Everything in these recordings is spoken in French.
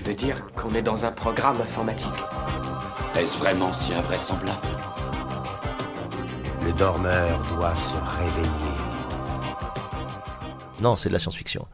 Tu veux dire qu'on est dans un programme informatique Est-ce vraiment si invraisemblable Le dormeur doit se réveiller. Non, c'est de la science-fiction.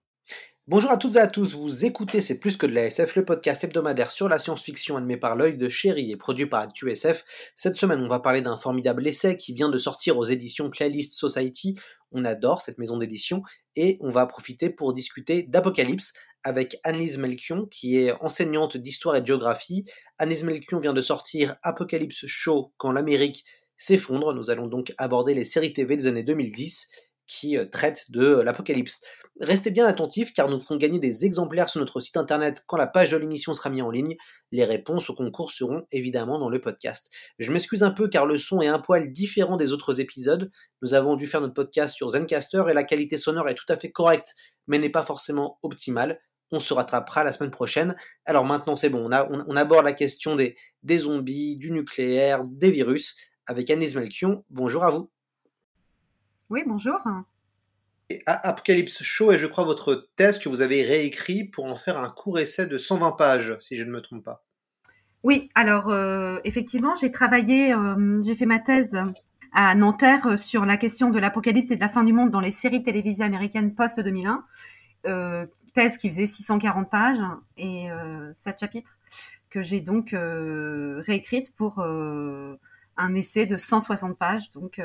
Bonjour à toutes et à tous, vous écoutez C'est plus que de la SF, le podcast hebdomadaire sur la science-fiction animé par l'œil de chéri et produit par ActuSF. Cette semaine, on va parler d'un formidable essai qui vient de sortir aux éditions Playlist Society. On adore cette maison d'édition et on va profiter pour discuter d'Apocalypse avec Annelise Melchion qui est enseignante d'histoire et de géographie. Annelise Melchion vient de sortir Apocalypse Show quand l'Amérique s'effondre. Nous allons donc aborder les séries TV des années 2010 qui euh, traitent de l'apocalypse. Restez bien attentifs car nous ferons gagner des exemplaires sur notre site internet quand la page de l'émission sera mise en ligne. Les réponses au concours seront évidemment dans le podcast. Je m'excuse un peu car le son est un poil différent des autres épisodes. Nous avons dû faire notre podcast sur Zencaster et la qualité sonore est tout à fait correcte mais n'est pas forcément optimale. On se rattrapera la semaine prochaine. Alors maintenant c'est bon, on, aborde la question des, zombies, du nucléaire, des virus avec Anis Melchion. Bonjour à vous. Oui, bonjour. Apocalypse Show est, je crois, votre thèse que vous avez réécrit pour en faire un court essai de 120 pages, si je ne me trompe pas. Oui, alors euh, effectivement, j'ai travaillé, euh, j'ai fait ma thèse à Nanterre sur la question de l'apocalypse et de la fin du monde dans les séries télévisées américaines post-2001. Euh, thèse qui faisait 640 pages et 7 chapitres que j'ai donc réécrite pour un essai de 160 pages donc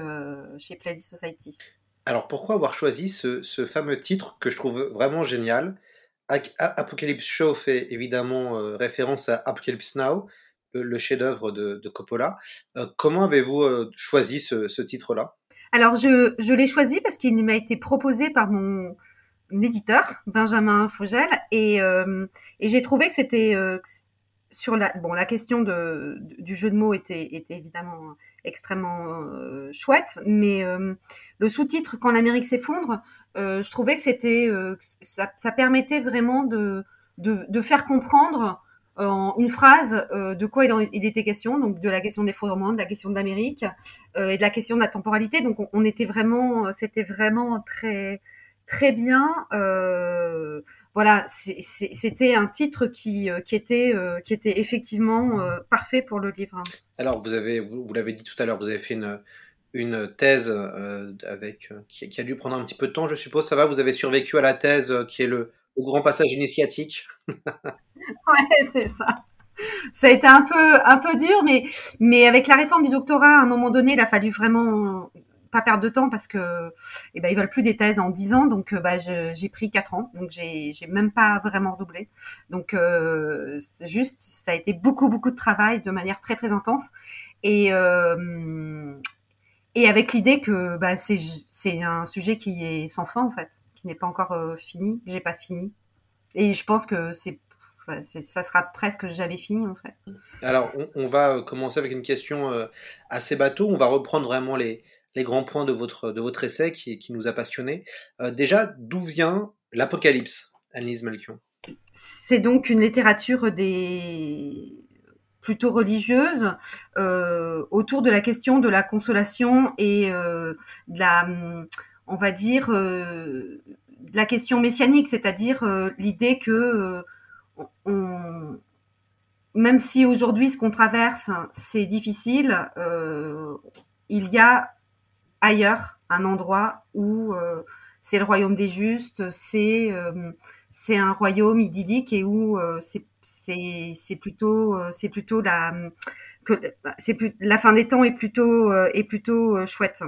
chez Playlist Society. Alors pourquoi avoir choisi ce, fameux titre que je trouve vraiment génial? Apocalypse Show fait évidemment euh, référence à Apocalypse Now, le, chef-d'œuvre de, Coppola. Euh, comment avez-vous euh, choisi ce, titre-là? Alors je, l'ai choisi parce qu'il m'a été proposé par mon éditeur, Benjamin Fogel, et, et j'ai trouvé que c'était sur la bon la question de, du jeu de mots était, était évidemment extrêmement euh, chouette, mais euh, le sous-titre quand l'Amérique s'effondre, euh, je trouvais que c'était ça, permettait vraiment de, de, faire comprendre en une phrase de quoi il, était question, donc de la question de l'effondrement, de la question de l'Amérique et de la question de la temporalité. Donc on, était vraiment, c'était vraiment très très bien. Voilà, c'était un titre qui, euh, qui, était, euh, qui était effectivement euh, parfait pour le livre. Alors, vous avez, vous, l'avez dit tout à l'heure, vous avez fait une, une thèse avec, qui, a dû prendre un petit peu de temps, je suppose. Ça va, vous avez survécu à la thèse qui est le, grand passage initiatique. ouais, c'est ça. Ça a été un peu, un peu dur, mais, mais avec la réforme du doctorat, à un moment donné, il a fallu vraiment pas perdre de temps parce que eh ben ils veulent plus des thèses en 10 ans. Donc euh, bah j'ai pris 4 ans. Donc j'ai j'ai même pas vraiment redoublé. Donc euh, juste ça a été beaucoup beaucoup de travail de manière très très intense. Et euh, et avec l'idée que bah c'est c'est un sujet qui est sans fin en fait qui n'est pas encore euh, fini. J'ai pas fini. Et je pense que c'est ça sera presque jamais fini en fait. Alors on, on va commencer avec une question assez bateau. On va reprendre vraiment les, les grands points de votre, de votre essai qui, qui nous a passionnés. Euh, déjà, d'où vient l'Apocalypse, Annelise Melchion? C'est donc une littérature des plutôt religieuse euh, autour de la question de la consolation et euh, de la, on va dire, la question messianique, c'est-à-dire l'idée que même si aujourd'hui ce qu'on traverse c'est difficile, il y a ailleurs, un endroit où euh, c'est le royaume des justes, c'est euh, c'est un royaume idyllique et où euh, c'est c'est plutôt c'est plutôt la que c'est la fin des temps est plutôt est plutôt chouette.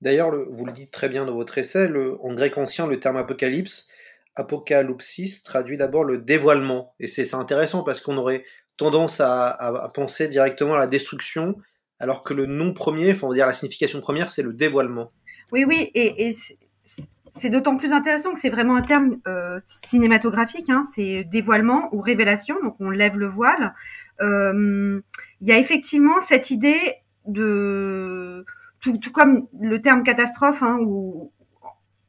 D'ailleurs, vous le dites très bien dans votre essai, en grec ancien, le terme apocalypse, apocalypsis, traduit d'abord le dévoilement. Et c'est intéressant parce qu'on aurait tendance à, penser directement à la destruction, alors que le nom premier, enfin, on va dire la signification première, c'est le dévoilement. Oui, oui, et, c'est d'autant plus intéressant que c'est vraiment un terme euh, cinématographique, hein, c'est dévoilement ou révélation, donc on lève le voile. Euh, il y a effectivement cette idée de tout, comme le terme catastrophe, hein, où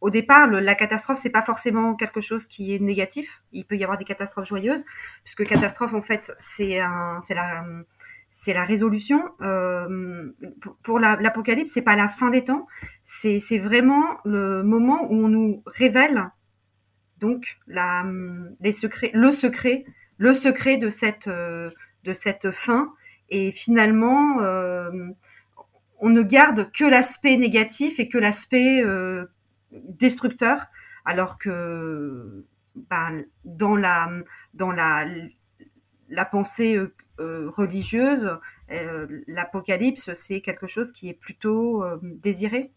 au départ, la catastrophe, c'est pas forcément quelque chose qui est négatif. Il peut y avoir des catastrophes joyeuses, puisque catastrophe, en fait, c'est un, c'est la, c'est la résolution. Euh, pour l'apocalypse, c'est pas la fin des temps, c'est vraiment le moment où on nous révèle donc les secrets, le secret, le secret de cette de cette fin. Et finalement, euh, on ne garde que l'aspect négatif et que l'aspect euh, destructeur, alors que ben, dans la dans la la pensée euh, euh, religieuse, euh, l'apocalypse, c'est quelque chose qui est plutôt désiré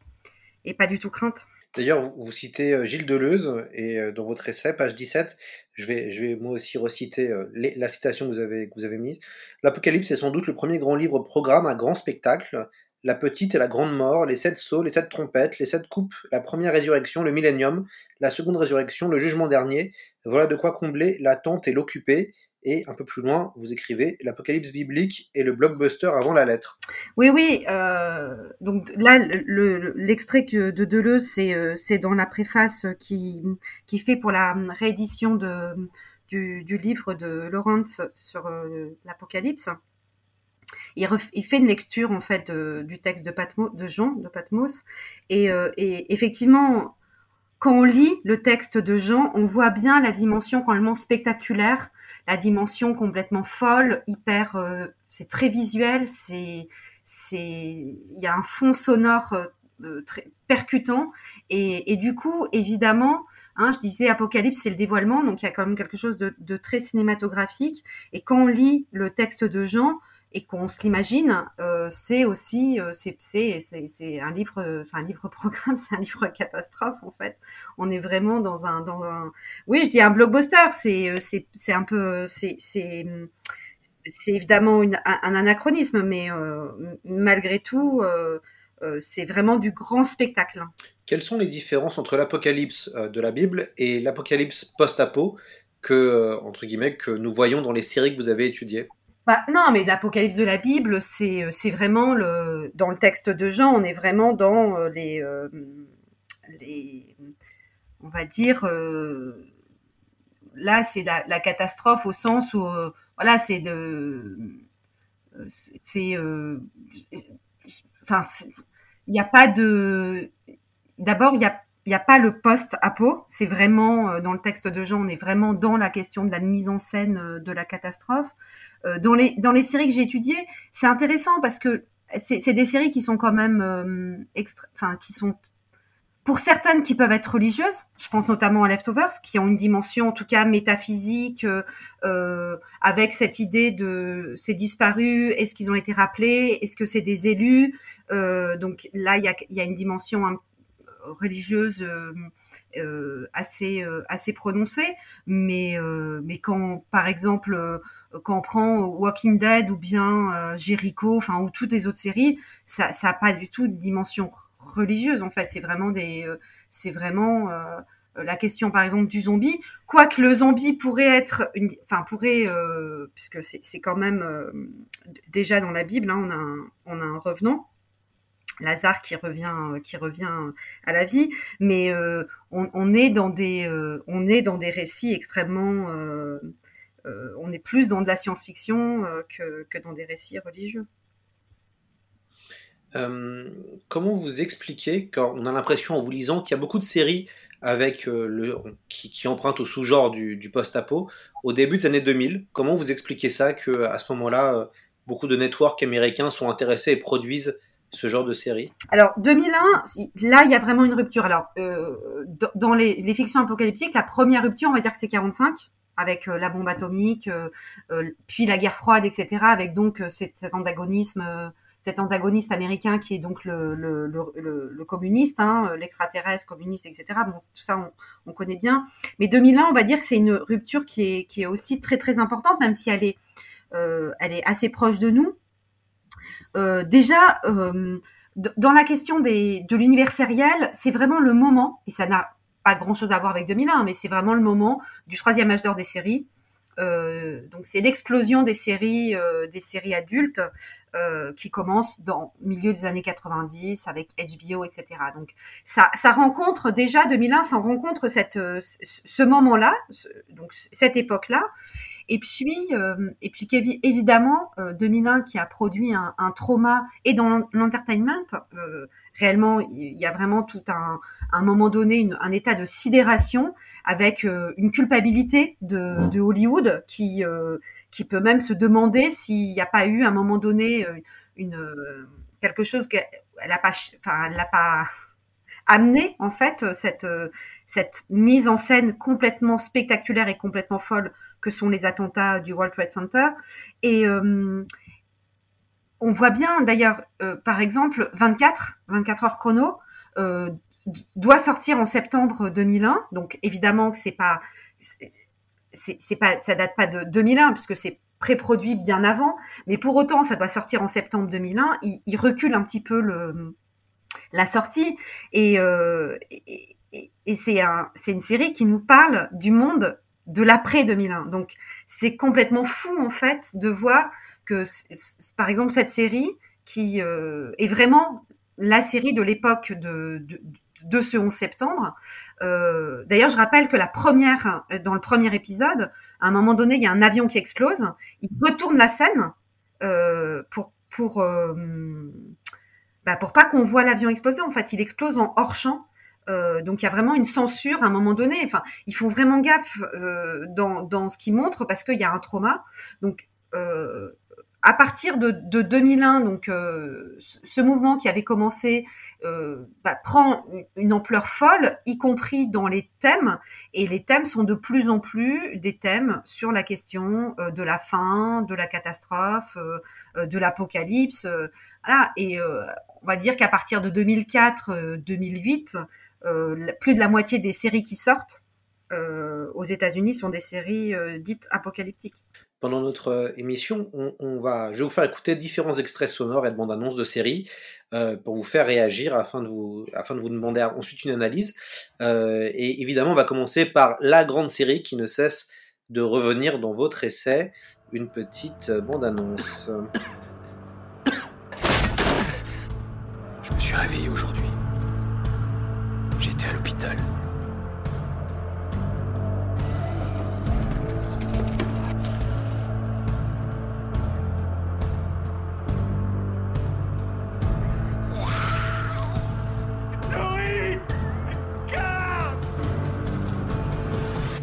et pas du tout crainte. D'ailleurs, vous, citez Gilles Deleuze, et dans votre essai, page 17, je vais, je vais moi aussi reciter la citation que vous avez, que vous avez mise. L'Apocalypse est sans doute le premier grand livre programme, un grand spectacle, la petite et la grande mort, les sept sauts, les sept trompettes, les sept coupes, la première résurrection, le millénium, la seconde résurrection, le jugement dernier. Voilà de quoi combler l'attente et l'occuper. Et un peu plus loin, vous écrivez l'Apocalypse biblique et le blockbuster avant la lettre. Oui, oui. Euh, donc là, l'extrait le, de Deleuze, c'est euh, dans la préface qui, qui fait pour la réédition de, du, livre de Lawrence sur euh, l'Apocalypse. Il, fait une lecture en fait du texte de, Patmos, de Jean de Patmos et, et effectivement quand on lit le texte de Jean, on voit bien la dimension complètement spectaculaire la dimension complètement folle, hyper, euh, c'est très visuel, c'est, c'est, il y a un fond sonore euh, très percutant et, du coup, évidemment, hein, je disais Apocalypse, c'est le dévoilement, donc il y a quand même quelque chose de très cinématographique. Et quand on lit le texte de Jean, et qu'on se l'imagine, euh, c'est aussi euh, c'est un livre c'est un livre programme, c'est un livre catastrophe en fait. On est vraiment dans un dans un oui je dis un blockbuster, c'est euh, c'est un peu c'est c'est c'est évidemment un, anachronisme, mais euh, malgré tout euh, euh, c'est vraiment du grand spectacle. Quelles sont les différences entre l'apocalypse de la Bible et l'apocalypse post-apo que entre guillemets que nous voyons dans les séries que vous avez étudiées? Bah, non, mais l'Apocalypse de la Bible, c'est euh, c'est vraiment le dans le texte de Jean, on est vraiment dans euh, les euh, les on va dire là c'est la, catastrophe au sens où voilà c'est de c'est enfin il n'y a pas de d'abord il y a il n'y a pas le post-apo, c'est vraiment dans le texte de Jean, on est vraiment dans la question de la mise en scène de la catastrophe. Euh, dans les dans les séries que j'ai étudiées, c'est intéressant parce que c'est des séries qui sont quand même euh, enfin qui sont pour certaines qui peuvent être religieuses, je pense notamment à Leftovers, qui ont une dimension en tout cas métaphysique, euh, avec cette idée de c'est disparu, est-ce qu'ils ont été rappelés, est-ce que c'est des élus, donc là il y a, une dimension hein, religieuse assez assez prononcée, mais mais quand par exemple quand on prend Walking Dead ou bien euh, Jericho, enfin ou toutes les autres séries, ça ça a pas du tout de dimension religieuse en fait. C'est vraiment des, euh, c'est vraiment euh, la question par exemple du zombie. Quoique le zombie pourrait être, enfin pourrait, euh, puisque c'est quand même euh, déjà dans la Bible, hein, on a on a un revenant. Lazare qui revient qui revient à la vie mais euh, on, on, est dans des euh, on est dans des récits extrêmement euh, euh, on est plus dans de la science-fiction euh, que, dans des récits religieux. Euh, comment vous expliquez, quand on a l'impression en vous lisant qu'il y a beaucoup de séries avec qui empruntent au sous-genre du, du post-apo au début des années 2000, comment vous expliquez ça que à ce moment-là, beaucoup de networks américains sont intéressés et produisent ce genre de série Alors 2001, là il y a vraiment une rupture. Alors euh, dans les, les, fictions apocalyptiques, la première rupture, on va dire que c'est 45 avec euh, la bombe atomique, euh, puis la guerre froide, etc. Avec donc cet, cet cet antagoniste américain qui est donc le, le, le, communiste, hein, l'extraterrestre communiste, etc. Bon, tout ça, on, on, connaît bien. Mais 2001, on va dire que c'est une rupture qui est, qui est aussi très très importante, même si elle est, elle est assez proche de nous. Euh, déjà, euh, dans la question de l'univers sériel, c'est vraiment le moment, et ça n'a pas grand chose à voir avec 2001, mais c'est vraiment le moment du troisième âge d'or des séries. Euh, donc c'est l'explosion des séries, des séries adultes qui commence dans milieu des années 90 avec HBO, etc. Donc ça, rencontre déjà 2001, ça rencontre ce moment-là, donc cette époque-là. Et puis, euh, et puis évidemment, euh, 2001 qui a produit un, un trauma et dans l'entertainment, euh, réellement, il y a vraiment tout un, un moment donné une, un état de sidération avec euh, une culpabilité de, de Hollywood qui euh, qui peut même se demander s'il n'y a pas eu à un moment donné une quelque chose qu'elle a pas, enfin, elle n'a pas amené en fait cette cette mise en scène complètement spectaculaire et complètement folle que sont les attentats du World Trade Center. Et euh, on voit bien, d'ailleurs, euh, par exemple, 24, 24 heures chrono, euh, doit sortir en septembre 2001. Donc évidemment que c'est pas, c'est pas, ça date pas de 2001 puisque c'est pré-produit bien avant, mais pour autant ça doit sortir en septembre 2001. Il, recule un petit peu le, la sortie et, et, et c'est un, c'est une série qui nous parle du monde de l'après 2001. Donc c'est complètement fou en fait de voir que par exemple cette série qui euh, est vraiment la série de l'époque de, de, de, ce 11 septembre. Euh, D'ailleurs, je rappelle que la première, dans le premier épisode, à un moment donné, il y a un avion qui explose. Il retourne la scène euh, pour pour euh, bah, pour pas qu'on voit l'avion exploser. En fait, il explose en hors champ. Euh, donc il y a vraiment une censure à un moment donné. Enfin, ils font vraiment gaffe euh, dans, dans ce qu'ils montrent parce qu'il y a un trauma. Donc euh, à partir de, de 2001, donc euh, ce mouvement qui avait commencé euh, bah, prend une ampleur folle, y compris dans les thèmes. Et les thèmes sont de plus en plus des thèmes sur la question de la fin, de la catastrophe, de l'apocalypse. voilà. Et on va dire qu'à partir de 2004-2008 euh, plus de la moitié des séries qui sortent euh, aux États-Unis sont des séries euh, dites apocalyptiques. Pendant notre émission, on, on, va, je vais vous faire écouter différents extraits sonores et de bandes annonces de séries euh, pour vous faire réagir afin de vous, afin de vous demander ensuite une analyse. Euh, et évidemment, on va commencer par la grande série qui ne cesse de revenir dans votre essai, une petite bande annonce. Je me suis réveillé aujourd'hui. J'étais à l'hôpital.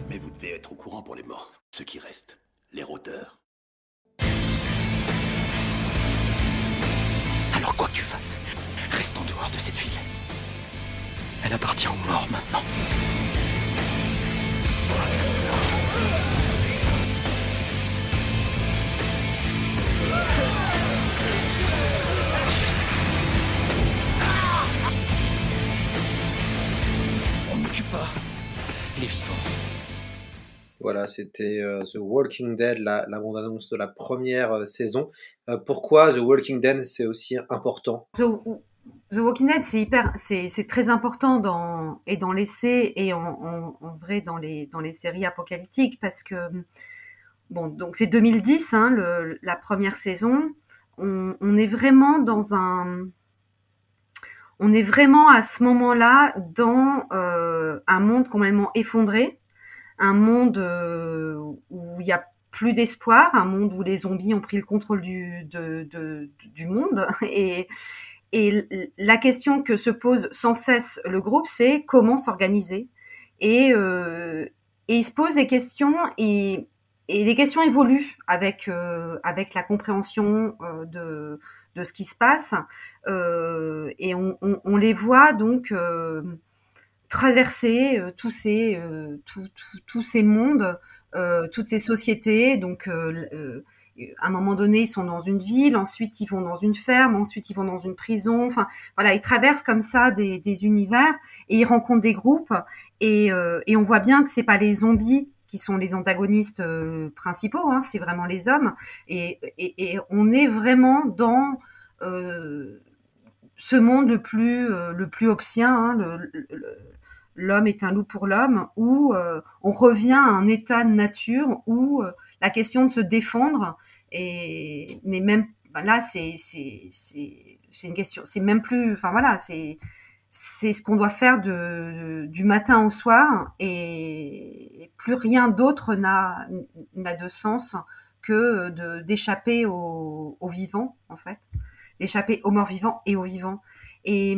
Mais vous devez être au courant pour les morts. Ceux qui restent. Les rôdeurs. Alors quoi que tu fasses, reste en dehors de cette ville. Elle appartient aux morts maintenant. On ne tue pas les vivants. Voilà, c'était uh, The Walking Dead, la, la bande-annonce de la première uh, saison. Uh, pourquoi The Walking Dead c'est aussi important? The, The Walking Dead, c'est hyper, c'est, très important dans et dans l'essai et en, vrai dans les dans les séries apocalyptiques parce que bon, donc c'est 2010, hein, la première saison. On, est vraiment dans un on est vraiment à ce moment-là dans euh, un monde complètement effondré, un monde euh, où il y a plus d'espoir, un monde où les zombies ont pris le contrôle du, du monde. Et, et la question que se pose sans cesse le groupe, c'est comment s'organiser. Et, euh, il se pose des questions et, les questions évoluent avec, euh, avec la compréhension euh, de, de ce qui se passe. Et on, les voit donc traverser tous ces, tous ces mondes, toutes ces sociétés. Donc à un moment donné, ils sont dans une ville, ensuite ils vont dans une ferme, ensuite ils vont dans une prison. Enfin, voilà, ils traversent comme ça des, des univers et ils rencontrent des groupes et, euh, et on voit bien que c'est pas les zombies qui sont les antagonistes euh, principaux, hein, c'est vraiment les hommes et, et, et, on est vraiment dans euh, ce monde le plus le plus obscien, hein, le, le, l'homme est un loup pour l'homme, où on revient à un état de nature où la question de se défendre et même là c'est c'est une question c'est même plus enfin voilà c'est c'est ce qu'on doit faire de, du matin au soir et plus rien d'autre n'a de sens que de d'échapper aux, vivants en fait d'échapper aux morts vivants et aux vivants et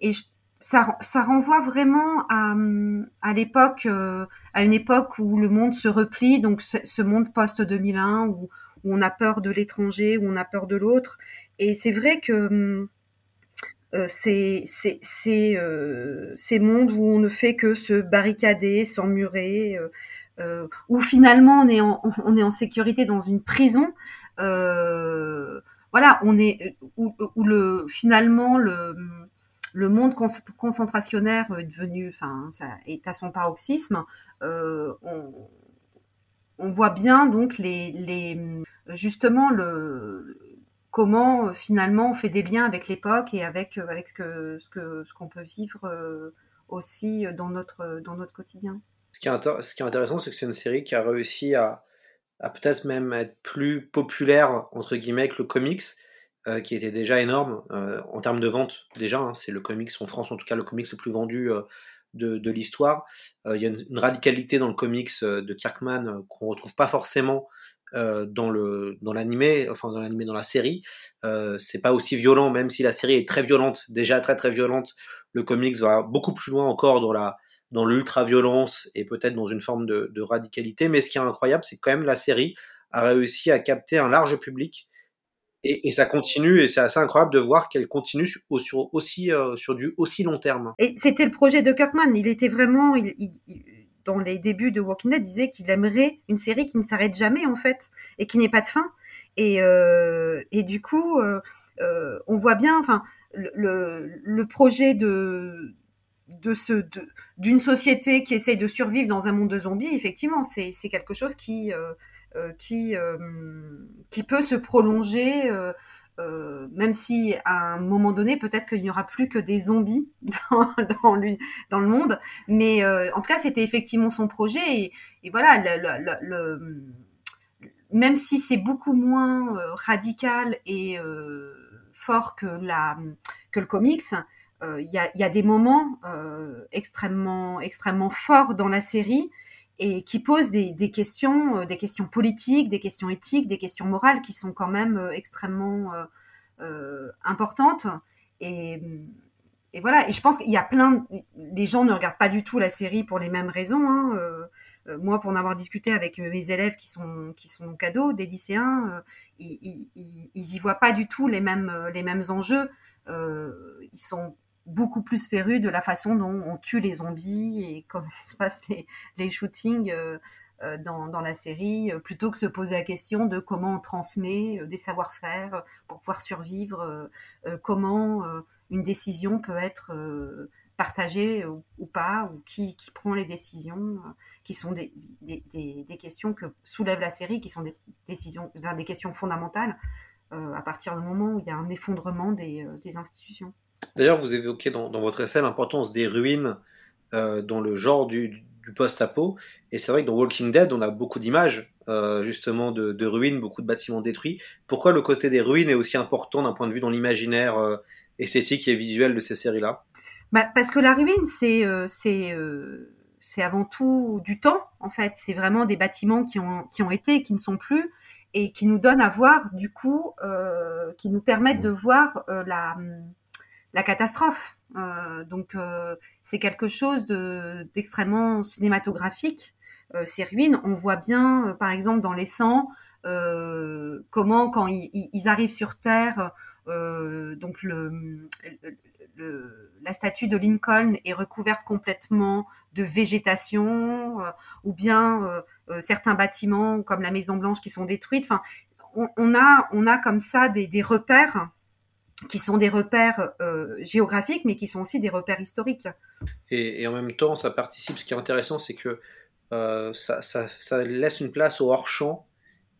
et ça, ça renvoie vraiment à, à l'époque euh, à une époque où le monde se replie donc ce, monde post 2001 où, où on a peur de l'étranger où on a peur de l'autre et c'est vrai que euh, c'est euh, ces mondes où on ne fait que se barricader, s'emmurer, euh, euh, où finalement on est en on est en sécurité dans une prison. Voilà, on est où, où, le finalement le le monde concentrationnaire est devenu, enfin, est à son paroxysme. Euh, on, voit bien donc les, les justement le comment finalement on fait des liens avec l'époque et avec euh, avec ce que ce qu'on peut vivre euh, aussi dans notre dans notre quotidien. Ce qui est, ce qui est intéressant, c'est que c'est une série qui a réussi à, à peut-être même être plus populaire entre guillemets que le comics, euh, qui était déjà énorme euh, en termes de vente déjà. Hein, c'est le comics en France, en tout cas le comics le plus vendu euh, de, de l'histoire. Il y a une, une, radicalité dans le comics de Kirkman qu'on retrouve pas forcément euh, dans le dans l'animé, enfin dans l'animé dans la série, euh, c'est pas aussi violent, même si la série est très violente, déjà très très violente. Le comics va beaucoup plus loin encore dans la dans l'ultra violence et peut-être dans une forme de, de, radicalité. Mais ce qui est incroyable, c'est quand même la série a réussi à capter un large public et, ça continue et c'est assez incroyable de voir qu'elle continue sur, aussi euh, sur du aussi long terme. Et c'était le projet de Kirkman. Il était vraiment dans les débuts de Walking Dead, disait qu'il aimerait une série qui ne s'arrête jamais en fait et qui n'ait pas de fin. Et, euh, et du coup, euh, on voit bien, enfin, le, le projet de de ce d'une société qui essaye de survivre dans un monde de zombies, effectivement, c'est quelque chose qui qui euh, qui peut se prolonger euh, même si à un moment donné, peut-être qu'il n'y aura plus que des zombies dans, dans, dans le monde. Mais euh, en tout cas, c'était effectivement son projet. Et, voilà, même si c'est beaucoup moins euh, radical et euh, fort que, la, que le comics, euh, il y, a, y, a, des moments extrêmement, extrêmement forts dans la série et qui posent des, questions, euh, des questions politiques, des questions éthiques, des questions morales qui sont quand même euh, extrêmement euh, importantes. Et, voilà. Et je pense qu'il y a plein. Les gens ne regardent pas du tout la série pour les mêmes raisons. Hein. Moi, pour en avoir discuté avec mes élèves qui sont qui sont cadeaux, des lycéens, ils, ils, ils y voient pas du tout les mêmes les mêmes enjeux. ils sont beaucoup plus féru de la façon dont on tue les zombies et comment se passent les, shootings euh, euh, dans, dans, la série, euh, plutôt que se poser la question de comment on transmet des savoir-faire pour pouvoir survivre, comment une décision peut être partagée ou, pas, ou qui, qui, prend les décisions, qui sont des, des, des, des, questions que soulève la série, qui sont des, décisions, des questions fondamentales à partir du moment où il y a un effondrement des institutions. D'ailleurs, vous évoquez dans, dans, votre essai l'importance des ruines euh, dans le genre du, du post-apo. Et c'est vrai que dans Walking Dead, on a beaucoup d'images euh, justement de, de, ruines, beaucoup de bâtiments détruits. Pourquoi le côté des ruines est aussi important d'un point de vue dans l'imaginaire euh, esthétique et visuel de ces séries-là? Bah, Parce que la ruine, c'est c'est avant tout du temps, en fait. C'est vraiment des bâtiments qui ont, qui ont été et qui ne sont plus et qui nous donnent à voir, du coup, euh, qui nous permettent de voir la la catastrophe. Euh, donc euh, c'est quelque chose de d'extrêmement cinématographique. Euh, ces ruines, on voit bien, par exemple dans les sangs, comment quand ils, arrivent sur Terre, donc le, le, la statue de Lincoln est recouverte complètement de végétation, ou bien certains bâtiments comme la Maison Blanche qui sont détruites. Enfin, on, a on a comme ça des repères qui sont des repères euh, géographiques, mais qui sont aussi des repères historiques. Et, et, en même temps, ça participe. Ce qui est intéressant, c'est que euh, ça, ça, ça, laisse une place au hors-champ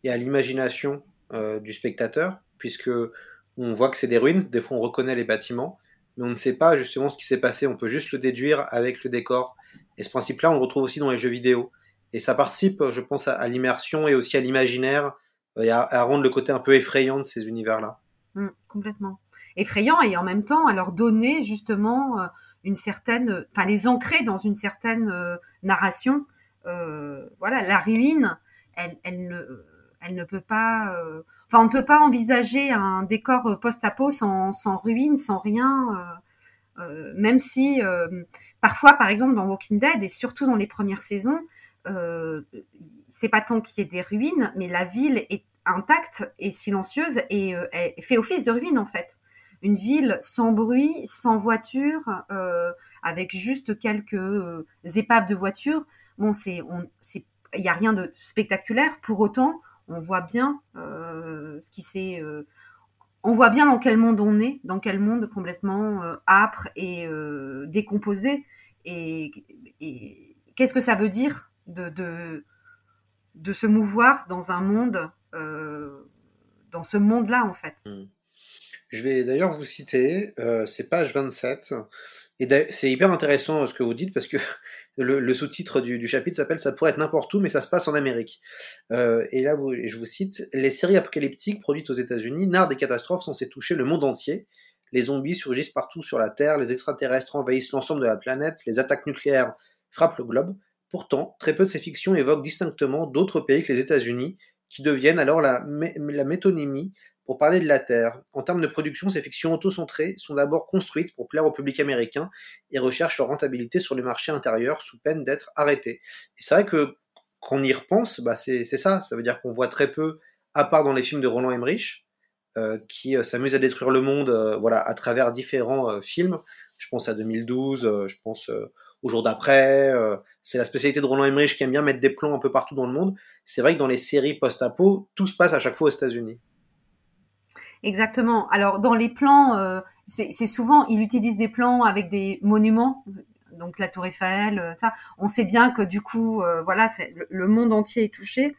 et à l'imagination euh, du spectateur, puisque on voit que c'est des ruines. Des fois, on reconnaît les bâtiments, mais on ne sait pas justement ce qui s'est passé. On peut juste le déduire avec le décor. Et ce principe-là, on le retrouve aussi dans les jeux vidéo. Et ça participe, je pense, à, l'immersion et aussi à l'imaginaire et à, rendre le côté un peu effrayant de ces univers-là. Mmh, complètement. Effrayant et en même temps à leur donner justement euh, une certaine, enfin les ancrer dans une certaine euh, narration. Euh, voilà, la ruine, elle, elle, ne, elle ne peut pas. Enfin, on ne peut pas envisager un décor post-apo sans, sans ruine, sans rien. même si parfois, par exemple, dans Walking Dead et surtout dans les premières saisons, euh, c'est pas tant qu'il y ait des ruines, mais la ville est intacte et silencieuse et elle fait office de ruine en fait. Une ville sans bruit, sans voiture, euh, avec juste quelques épaves de voitures. Bon, c'est, il n'y a rien de spectaculaire. Pour autant, on voit bien ce qui s'est on voit bien dans quel monde on est, dans quel monde complètement âpre et décomposé. et qu'est-ce que ça veut dire de, se mouvoir dans un monde, euh, dans ce monde-là, en fait? Hmm. Je vais d'ailleurs vous citer, euh, c'est page 27, et c'est hyper intéressant euh, ce que vous dites parce que le, sous-titre du, chapitre s'appelle Ça pourrait être n'importe où, mais ça se passe en Amérique. et là, je vous cite Les séries apocalyptiques produites aux États-Unis narrent des catastrophes censées toucher le monde entier. Les zombies surgissent partout sur la Terre, les extraterrestres envahissent l'ensemble de la planète, les attaques nucléaires frappent le globe. Pourtant, très peu de ces fictions évoquent distinctement d'autres pays que les États-Unis, qui deviennent alors la, métonymie pour parler de la Terre. En termes de production, ces fictions auto-centrées sont d'abord construites pour plaire au public américain et recherchent leur rentabilité sur le marché intérieur sous peine d'être arrêtées. Et c'est vrai que quand on y repense, bah c'est ça. Ça veut dire qu'on voit très peu, à part dans les films de Roland Emmerich, euh, qui euh, s'amuse à détruire le monde euh, voilà, à travers différents films. Je pense à 2012, je pense au jour d'après. Euh, c'est la spécialité de Roland Emmerich qui aime bien mettre des plans un peu partout dans le monde. C'est vrai que dans les séries post-apo, tout se passe à chaque fois aux États-Unis. Exactement. Alors dans les plans, euh, c'est souvent il utilise des plans avec des monuments, donc la Tour Eiffel. Euh, ça. On sait bien que du coup, voilà, le, monde entier est touché.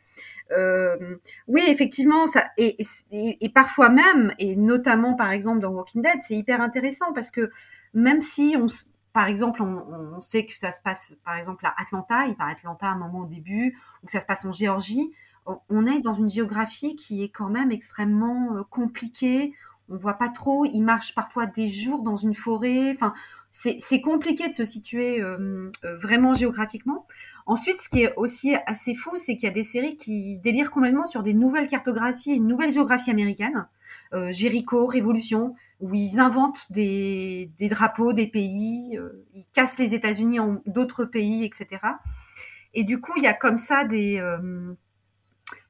oui, effectivement, et, parfois même, et notamment par exemple dans Walking Dead, c'est hyper intéressant parce que même si on, par exemple, on, sait que ça se passe, par exemple, à Atlanta, il parle Atlanta à un moment au début, ou que ça se passe en Géorgie. On est dans une géographie qui est quand même extrêmement euh, compliquée. On voit pas trop. Il marche parfois des jours dans une forêt. Enfin, c'est compliqué de se situer euh, euh, vraiment géographiquement. Ensuite, ce qui est aussi assez fou, c'est qu'il y a des séries qui délirent complètement sur des nouvelles cartographies, une nouvelle géographie américaine. Jéricho, Révolution, où ils inventent des, drapeaux des pays, ils cassent les États-Unis en d'autres pays, etc. Et du coup, il y a comme ça des,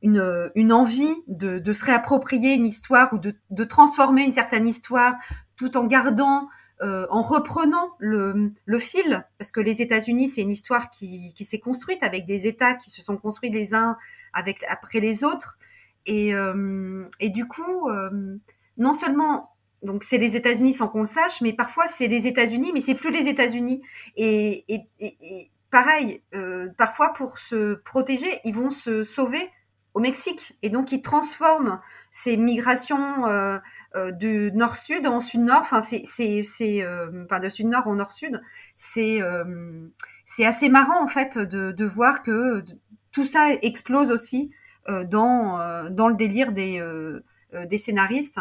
euh, une, envie de, se réapproprier une histoire ou de, transformer une certaine histoire tout en gardant, en reprenant le, fil, parce que les États-Unis, c'est une histoire qui, qui s'est construite avec des États qui se sont construits les uns avec, après les autres. Et, et du coup, non seulement donc c'est les États-Unis sans qu'on le sache, mais parfois c'est les États-Unis, mais c'est plus les États-Unis. Et, et, pareil, euh, parfois pour se protéger, ils vont se sauver au Mexique, et donc ils transforment ces migrations euh, euh, du nord-sud en sud-nord. Enfin, c'est c'est c'est enfin de sud-nord en nord-sud. C'est c'est assez marrant en fait de, de voir que tout ça explose aussi dans dans le délire des des scénaristes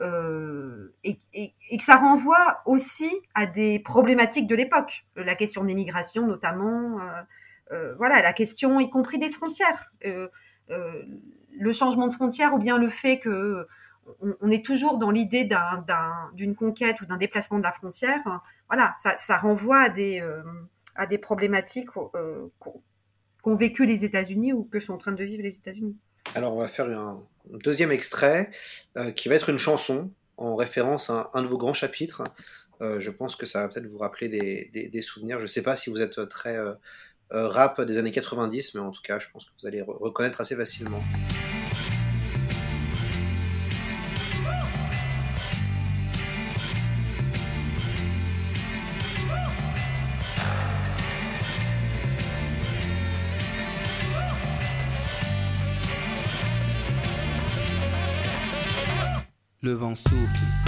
euh, et, et, que ça renvoie aussi à des problématiques de l'époque, la question des migrations notamment, euh, euh, voilà, la question y compris des frontières, euh, euh, le changement de frontières ou bien le fait que on, on est toujours dans l'idée d'une conquête ou d'un déplacement de la frontière, voilà, ça, renvoie à des des problématiques qu'ont vécu les États-Unis ou que sont en train de vivre les États-Unis. Alors on va faire un, deuxième extrait euh, qui va être une chanson en référence à un, de vos grands chapitres. Euh, je pense que ça va peut-être vous rappeler des, souvenirs. Je ne sais pas si vous êtes très euh, rap des années 90, mais en tout cas, je pense que vous allez reconnaître assez facilement. Le vent souffle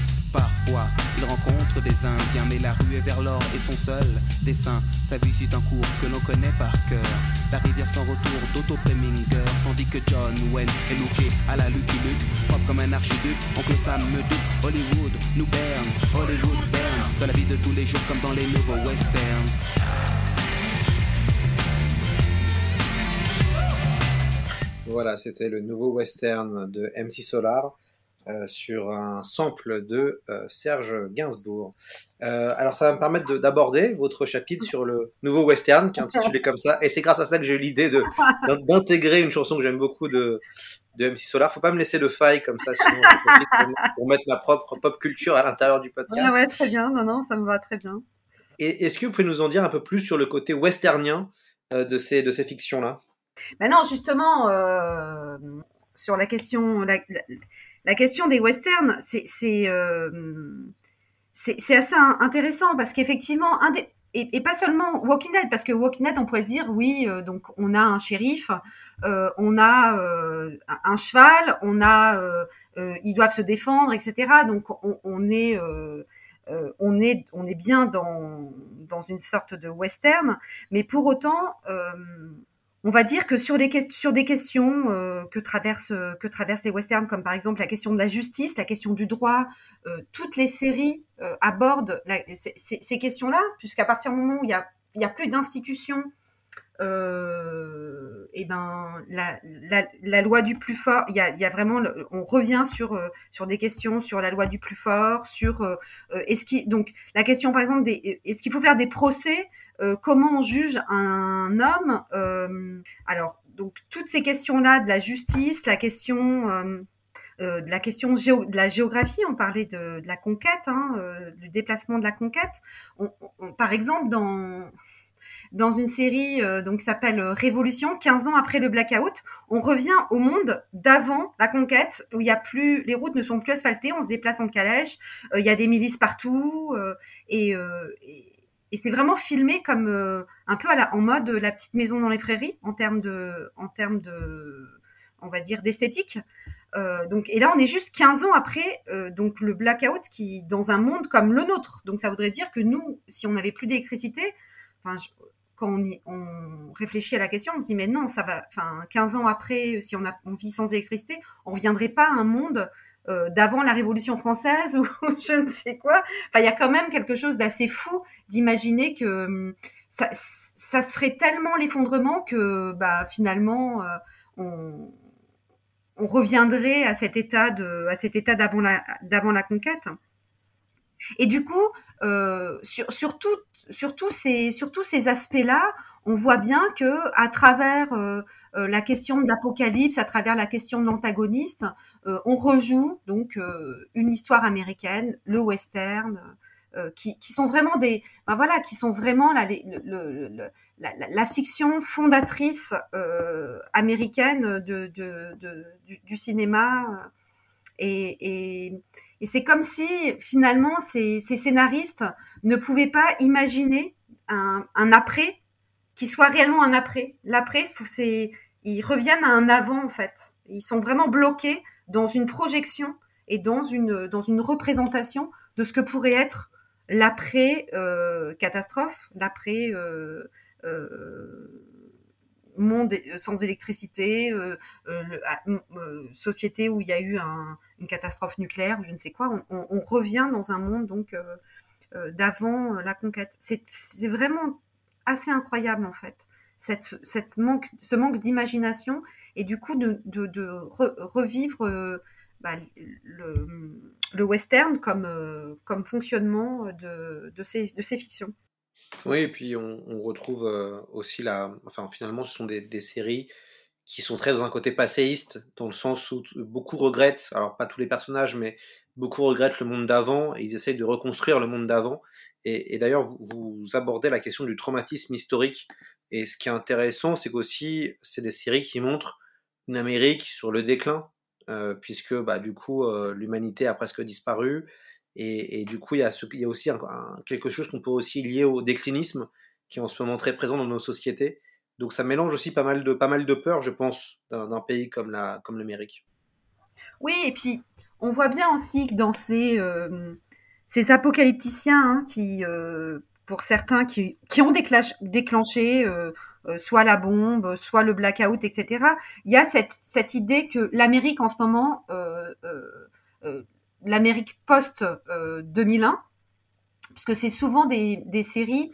Parfois, il rencontre des Indiens, mais la rue est vers l'or et son seul dessin. Sa vie suit un cours que l'on connaît par cœur. La rivière sans retour d'Otto Preminger, tandis que John Wayne est looké à la Lucky Luke, propre comme un archiduc. Oncle Sam me doute, Hollywood nous berne, Hollywood berne, dans la vie de tous les jours comme dans les nouveaux westerns. Voilà, c'était le nouveau western de MC Solar euh, sur un sample de euh, Serge Gainsbourg. Euh, alors ça va me permettre d'aborder votre chapitre sur le nouveau western qui est intitulé comme ça. Et c'est grâce à ça que j'ai eu l'idée d'intégrer une chanson que j'aime beaucoup de, de MC Solar. Faut pas me laisser de faille comme ça sinon pour, pour mettre ma propre pop culture à l'intérieur du podcast. Ouais, ouais, très bien. Non, non, ça me va très bien. Et est-ce que vous pouvez nous en dire un peu plus sur le côté westernien de ces, de ces fictions-là? Ben non, justement, euh, sur la question, la, la, question des westerns, c'est euh, assez intéressant parce qu'effectivement, et, pas seulement Walking Dead, parce que Walking Dead, on pourrait se dire, oui, euh, donc on a un shérif, euh, on a un cheval, on a, ils doivent se défendre, etc. Donc on, est bien dans une sorte de western, mais pour autant on va dire que sur, les, sur des questions euh, que, traversent, que traversent les westerns, comme par exemple la question de la justice, la question du droit, euh, toutes les séries euh, abordent ces questions-là, puisqu'à partir du moment où il y a, il y a plus d'institutions, et ben la, la, loi du plus fort, il y a, y a vraiment, on revient sur sur des questions sur la loi du plus fort, sur est-ce qui donc la question par exemple est-ce qu'il faut faire des procès euh, comment on juge un homme euh, Alors, donc toutes ces questions-là de la justice, la question euh, de la question de la géographie, on parlait de, la conquête, hein, du déplacement de la conquête. par exemple, dans dans une série donc qui s'appelle Révolution, 15 ans après le blackout, on revient au monde d'avant la conquête, où il y a plus, les routes ne sont plus asphaltées, on se déplace en calèche, il y a des milices partout, et, c'est vraiment filmé comme euh, un peu en mode la petite maison dans les prairies en termes de, en termes de, on va dire d'esthétique. Euh, donc et là on est juste 15 ans après euh, donc le blackout qui dans un monde comme le nôtre. Donc ça voudrait dire que nous, si on n'avait plus d'électricité, enfin quand on, réfléchit à la question, on se dit mais non, ça va. Enfin 15 ans après, si on, vit sans électricité, on reviendrait pas à un monde euh, d'avant la Révolution française ou je ne sais quoi. Enfin, il y a quand même quelque chose d'assez fou d'imaginer que hum, ça, serait tellement l'effondrement que bah, finalement euh, on, reviendrait à cet état à cet état d'avant la conquête. Et du coup, euh, sur tous ces, ces aspects-là, on voit bien que à travers euh, euh, la question de l'apocalypse, à travers la question de l'antagoniste, euh, on rejoue donc une histoire américaine, le western, qui, qui, sont vraiment des, ben voilà, qui sont vraiment la, fiction fondatrice américaine du, cinéma. Et, c'est comme si finalement ces, scénaristes ne pouvaient pas imaginer un, après qui soit réellement un après. L'après, ils reviennent à un avant en fait. Ils sont vraiment bloqués dans une projection et dans une dans une représentation de ce que pourrait être l'après euh, catastrophe, l'après euh, euh, monde sans électricité, euh, euh, ah, euh, société où il y a eu un, une catastrophe nucléaire, je ne sais quoi. On, revient dans un monde donc d'avant la conquête. C'est vraiment assez incroyable en fait. Cette, manque, ce manque d'imagination et du coup de, revivre euh, bah, le, western comme, euh, fonctionnement de, de ces fictions. Oui, et puis on, retrouve euh, aussi la. Enfin, finalement, ce sont des, séries qui sont très dans un côté passéiste, dans le sens où beaucoup regrettent, alors pas tous les personnages, mais beaucoup regrettent le monde d'avant et ils essayent de reconstruire le monde d'avant. Et, d'ailleurs, vous, abordez la question du traumatisme historique. Et ce qui est intéressant, c'est qu'aussi, c'est des séries qui montrent une Amérique sur le déclin, puisque bah, du coup l'humanité a presque disparu et, du coup il y a, aussi quelque chose qu'on peut aussi lier au déclinisme qui est en ce moment très présent dans nos sociétés. Donc ça mélange aussi pas mal de, pas mal de peurs, je pense, d'un pays comme la comme l'Amérique. Oui, et puis on voit bien aussi que dans ces, ces apocalypticiens hein, qui, pour certains, qui, qui ont déclenché euh, soit la bombe, soit le blackout, etc. Il y a cette, cette idée que l'Amérique en ce moment, euh, euh, l'Amérique post 2001, puisque c'est souvent des, des séries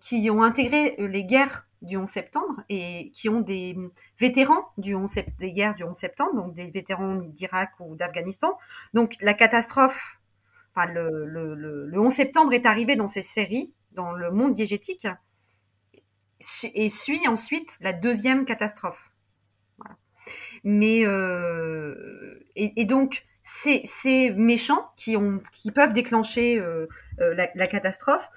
qui ont intégré les guerres du 11 septembre et qui ont des vétérans du 11 des guerres du 11 septembre, donc des vétérans d'Irak ou d'Afghanistan. Donc la catastrophe, enfin le, le, le, le 11 septembre est arrivé dans ces séries, dans le monde diégétique, et suit ensuite la deuxième catastrophe. Mais euh, et, donc ces, méchants qui peuvent déclencher euh, euh, la, catastrophe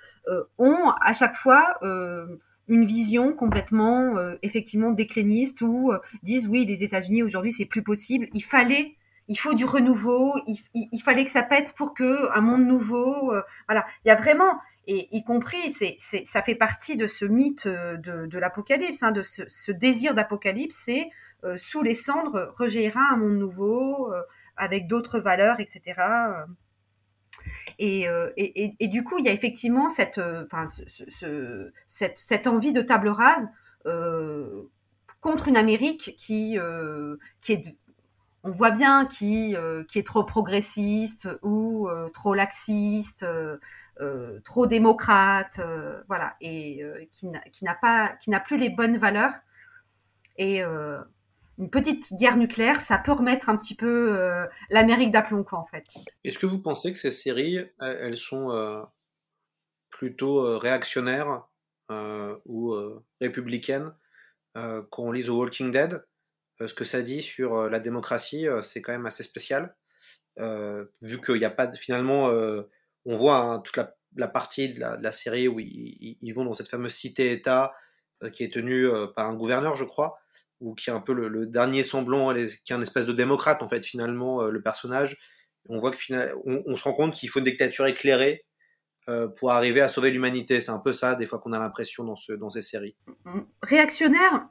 ont à chaque fois une vision complètement effectivement décliniste ou disent oui les États-Unis aujourd'hui c'est plus possible. Il fallait il faut du renouveau. Il, fallait que ça pète pour que un monde nouveau voilà. Il y a vraiment et y compris, ça fait partie de ce mythe euh, de, l'apocalypse, hein, de ce, désir d'apocalypse, c'est euh, sous les cendres rejaillira un monde nouveau euh, avec d'autres valeurs, etc. Et, et, et, du coup, il y a effectivement cette, enfin, ce, cette, cette, envie de table rase contre une Amérique qui, qui est on voit bien qui, qui est trop progressiste ou trop laxiste, euh, trop démocrate, euh, voilà, et euh, qui n'a pas, qui n'a plus les bonnes valeurs. Et une petite guerre nucléaire, ça peut remettre un petit peu l'Amérique d'aplomb, quoi, en fait. Est-ce que vous pensez que ces séries, elles sont plutôt réactionnaires ou républicaines quand on lit The Walking Dead? Ce que ça dit sur la démocratie, c'est quand même assez spécial, vu qu'il n'y a pas finalement on voit hein, toute la, partie de la, série où ils, vont dans cette fameuse cité-État euh, qui est tenue euh, par un gouverneur, je crois, ou qui est un peu le, dernier semblant, qui est un espèce de démocrate, en fait, finalement, euh, le personnage. On voit que on, se rend compte qu'il faut une dictature éclairée pour arriver à sauver l'humanité. C'est un peu ça, des fois, qu'on a l'impression dans, ce, dans ces séries. Réactionnaire,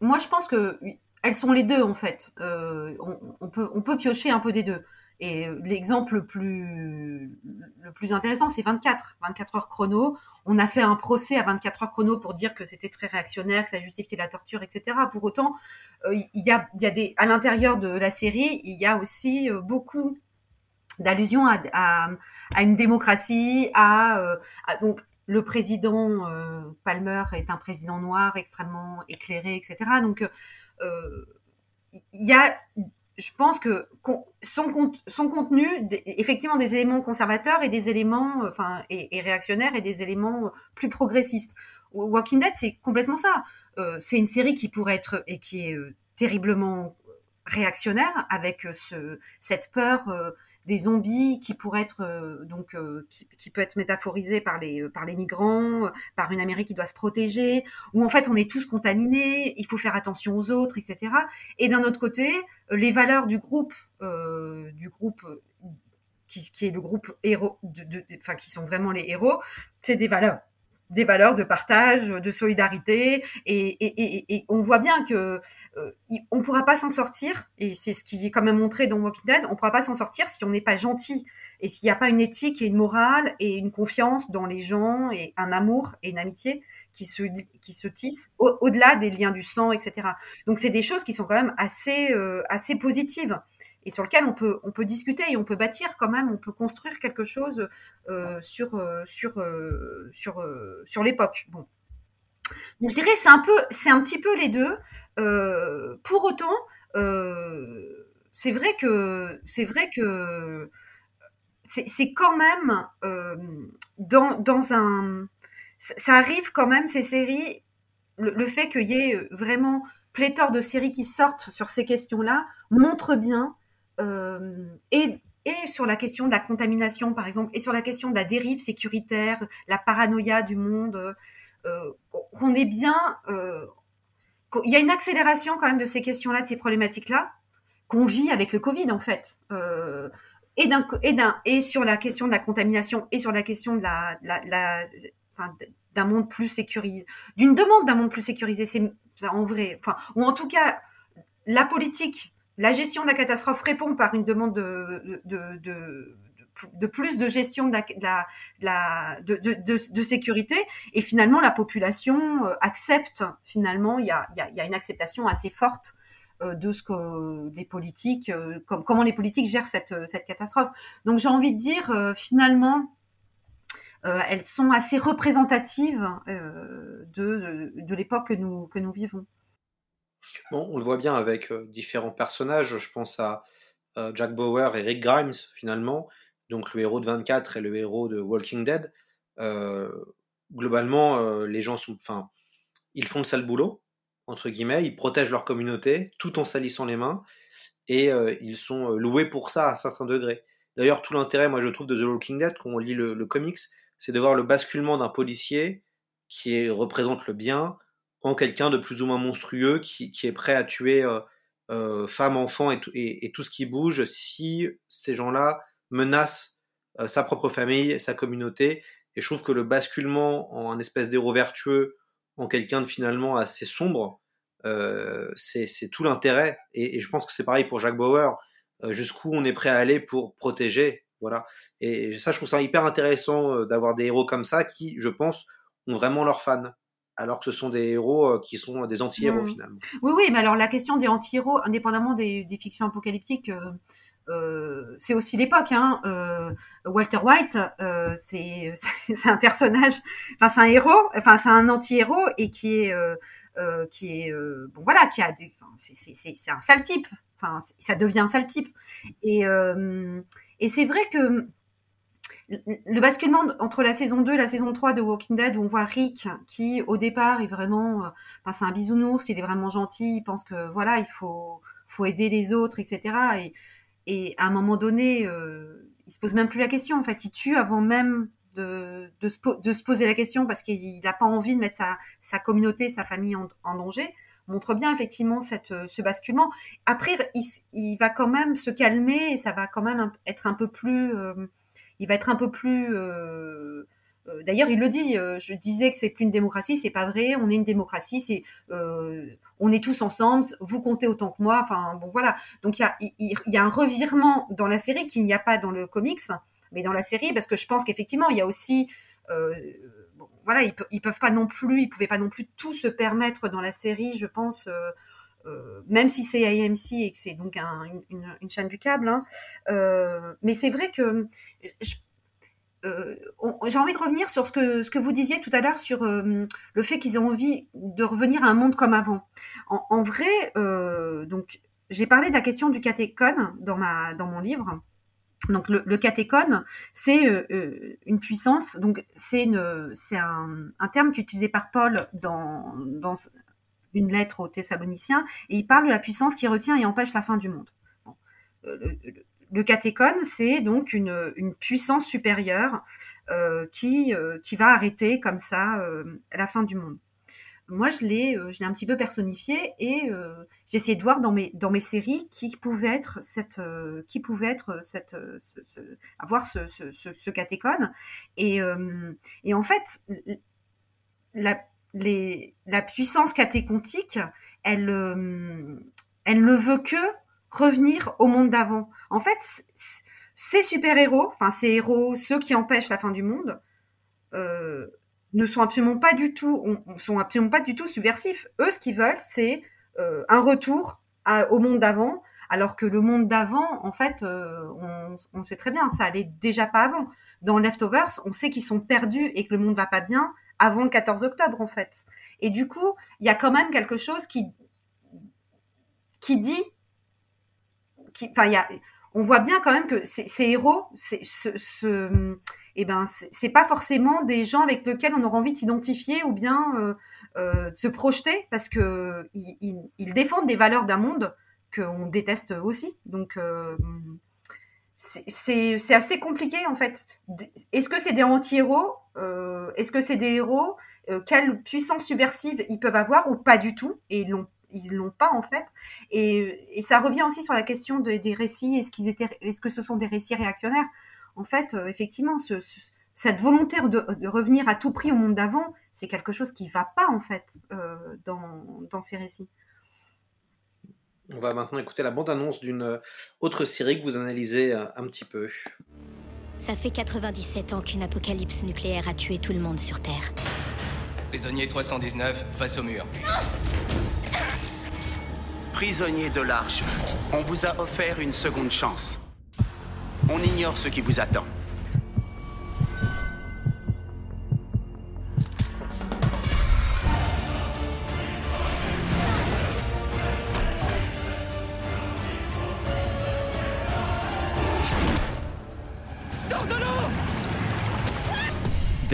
moi, je pense que elles sont les deux, en fait. on, peut, on peut piocher un peu des deux. Et l'exemple le plus, le plus intéressant, c'est 24, 24 heures chrono. On a fait un procès à 24 heures chrono pour dire que c'était très réactionnaire, que ça justifiait la torture, etc. Pour autant, euh, y a, y a des, à l'intérieur de la série, il y a aussi euh, beaucoup d'allusions à, à, une démocratie, à, euh, donc le président Palmer est un président noir extrêmement éclairé, etc. Donc il y a je pense que son, contenu, effectivement, des éléments conservateurs et des éléments, euh, enfin, et, réactionnaires et des éléments euh, plus progressistes. Walking Dead, c'est complètement ça. Euh, c'est une série qui pourrait être et qui est terriblement réactionnaire avec ce, cette peur des zombies qui pourraient être euh, donc euh, qui, peut être métaphorisé par les euh, par les migrants, par une Amérique qui doit se protéger, où en fait on est tous contaminés, il faut faire attention aux autres, etc. Et d'un autre côté, les valeurs du groupe du groupe qui, qui, est le groupe héros, de, enfin qui sont vraiment les héros, c'est des valeurs des valeurs de partage, de solidarité, et, on voit bien que euh, on pourra pas s'en sortir, et c'est ce qui est quand même montré dans Walking Dead, on pourra pas s'en sortir si on n'est pas gentil, et s'il n'y a pas une éthique et une morale et une confiance dans les gens, et un amour et une amitié qui se, qui se tissent au-delà des liens du sang, etc. Donc c'est des choses qui sont quand même assez, euh, assez positives et sur lequel on peut, on peut discuter et on peut bâtir quand même, on peut construire quelque chose euh, sur, euh, sur, euh, sur, sur l'époque. Bon. Donc je dirais c'est un peu, c'est un petit peu les deux. Pour autant, c'est vrai que c'est vrai que c'est quand même dans, dans un ça arrive quand même ces séries le, le fait qu'il y ait vraiment pléthore de séries qui sortent sur ces questions-là montre bien et, sur la question de la contamination, par exemple, et sur la question de la dérive sécuritaire, la paranoïa du monde, euh, qu'on est bien, euh, il y a une accélération quand même de ces questions-là, de ces problématiques-là, qu'on vit avec le Covid en fait. Euh, et, sur la question de la contamination et sur la question de la, d'un monde plus sécurisé, d'une demande d'un monde plus sécurisé, c'est en vrai, enfin, ou en tout cas, la politique, la gestion de la catastrophe répond par une demande de, plus de gestion de, sécurité et finalement la population euh, accepte finalement il y a, une acceptation assez forte euh, de ce que les politiques, euh, comment les politiques gèrent cette, catastrophe. Donc j'ai envie de dire, finalement, elles sont assez représentatives de, l'époque que nous vivons. Bon, on le voit bien avec différents personnages. Je pense à Jack Bauer et Rick Grimes, finalement, donc le héros de 24 et le héros de Walking Dead. globalement, les gens sont, enfin, ils font le sale boulot entre guillemets, ils protègent leur communauté tout en salissant les mains et euh, ils sont euh, loués pour ça à certains degrés. D'ailleurs, tout l'intérêt, moi je trouve, de The Walking Dead, quand on lit le, comics, c'est de voir le basculement d'un policier qui représente le bien en quelqu'un de plus ou moins monstrueux qui, est prêt à tuer euh, femmes, enfants et, tout ce qui bouge si ces gens-là menacent sa propre famille, sa communauté. Et je trouve que le basculement en un espèce d'héros vertueux en quelqu'un de finalement assez sombre, euh, c'est tout l'intérêt. Et, je pense que c'est pareil pour Jack Bauer. Euh, jusqu'où on est prêt à aller pour protéger, voilà. Et ça, je trouve ça hyper intéressant euh, d'avoir des héros comme ça qui, je pense, ont vraiment leurs fans alors que ce sont des héros qui sont des anti-héros mmh. finalement. Oui, oui, mais alors la question des anti-héros, indépendamment des, fictions apocalyptiques, euh, c'est aussi l'époque. Hein. Euh, Walter White, euh, c'est un personnage, enfin c'est un héros, enfin c'est un anti-héros et qui est qui est bon voilà, qui a des, c'est un sale type. Enfin ça devient un sale type. Et et c'est vrai que le basculement entre la saison 2 et la saison 3 de Walking Dead, où on voit Rick, qui au départ est vraiment, enfin c'est un bisounours, il est vraiment gentil, il pense que voilà, il faut, aider les autres, etc. Et à un moment donné, euh, il se pose même plus la question. En fait, il tue avant même de, se, poser la question parce qu'il n'a pas envie de mettre sa, communauté, sa famille en, danger. Montre bien effectivement cette, ce basculement. Après, il, il, va quand même se calmer et ça va quand même être un peu plus. Euh, il va être un peu plus euh, euh, d'ailleurs, il le dit. Euh, je disais que c'est plus une démocratie, c'est pas vrai. On est une démocratie, c'est on est tous ensemble. Vous comptez autant que moi. Enfin bon, voilà. Donc il y a, un revirement dans la série qu'il n'y a pas dans le comics, mais dans la série parce que je pense qu'effectivement il y a aussi voilà, ils, ils, peuvent pas non plus, ils pouvaient pas non plus tout se permettre dans la série, je pense. Euh, même si c'est AMC et que c'est donc un, une, chaîne du câble, hein, euh, mais c'est vrai que euh, j'ai envie de revenir sur ce que, vous disiez tout à l'heure sur le fait qu'ils ont envie de revenir à un monde comme avant. En, vrai, donc j'ai parlé de la question du catéchone dans ma dans mon livre. Donc le, le catéchone, c'est une puissance. Donc c'est un, un, terme qui est utilisé par Paul dans dans une lettre aux Thessaloniciens et il parle de la puissance qui retient et empêche la fin du monde. Bon. Le, le catéchone, c'est donc une, puissance supérieure euh, qui, euh, qui va arrêter comme ça euh, la fin du monde. Moi, je l'ai, un petit peu personnifié et j'ai essayé de voir dans mes, dans mes séries qui pouvait être cette, qui pouvait être cette, avoir ce, ce, ce, catéchone. Et, et en fait, la, la puissance catéchontique, elle, elle ne veut que revenir au monde d'avant. En fait, ces super-héros, enfin ces héros, ceux qui empêchent la fin du monde, euh, ne sont absolument pas du tout, sont absolument pas du tout subversifs. Eux, ce qu'ils veulent, c'est euh, un retour au monde d'avant, alors que le monde d'avant, en fait, euh, on, on, sait très bien, ça allait déjà pas avant. Dans Leftovers, on sait qu'ils sont perdus et que le monde va pas bien avant le 14 octobre, en fait. Et du coup, il y a quand même quelque chose qui dit on voit bien quand même que ces, héros, ce, ce eh ben, pas forcément des gens avec lesquels on aura envie de s'identifier ou bien euh, euh, se projeter parce que ils, défendent des valeurs d'un monde qu'on déteste aussi. Donc euh, c'est assez compliqué en fait. Est-ce que c'est des anti-héros euh, Est-ce que c'est des héros euh, Quelle puissance subversive ils peuvent avoir ou pas du tout? Et ils l'ont ils l'ont pas en fait. Et, ça revient aussi sur la question des récits. Est-ce est-ce que ce sont des récits réactionnaires? En fait, euh, effectivement, ce, cette volonté de, revenir à tout prix au monde d'avant, c'est quelque chose qui va pas en fait dans ces récits. On va maintenant écouter la bande-annonce d'une autre série que vous analysez un petit peu. Ça fait 97 ans qu'une apocalypse nucléaire a tué tout le monde sur Terre. Prisonnier 319, face au mur. Prisonnier de l'Arche, on vous a offert une seconde chance. On ignore ce qui vous attend.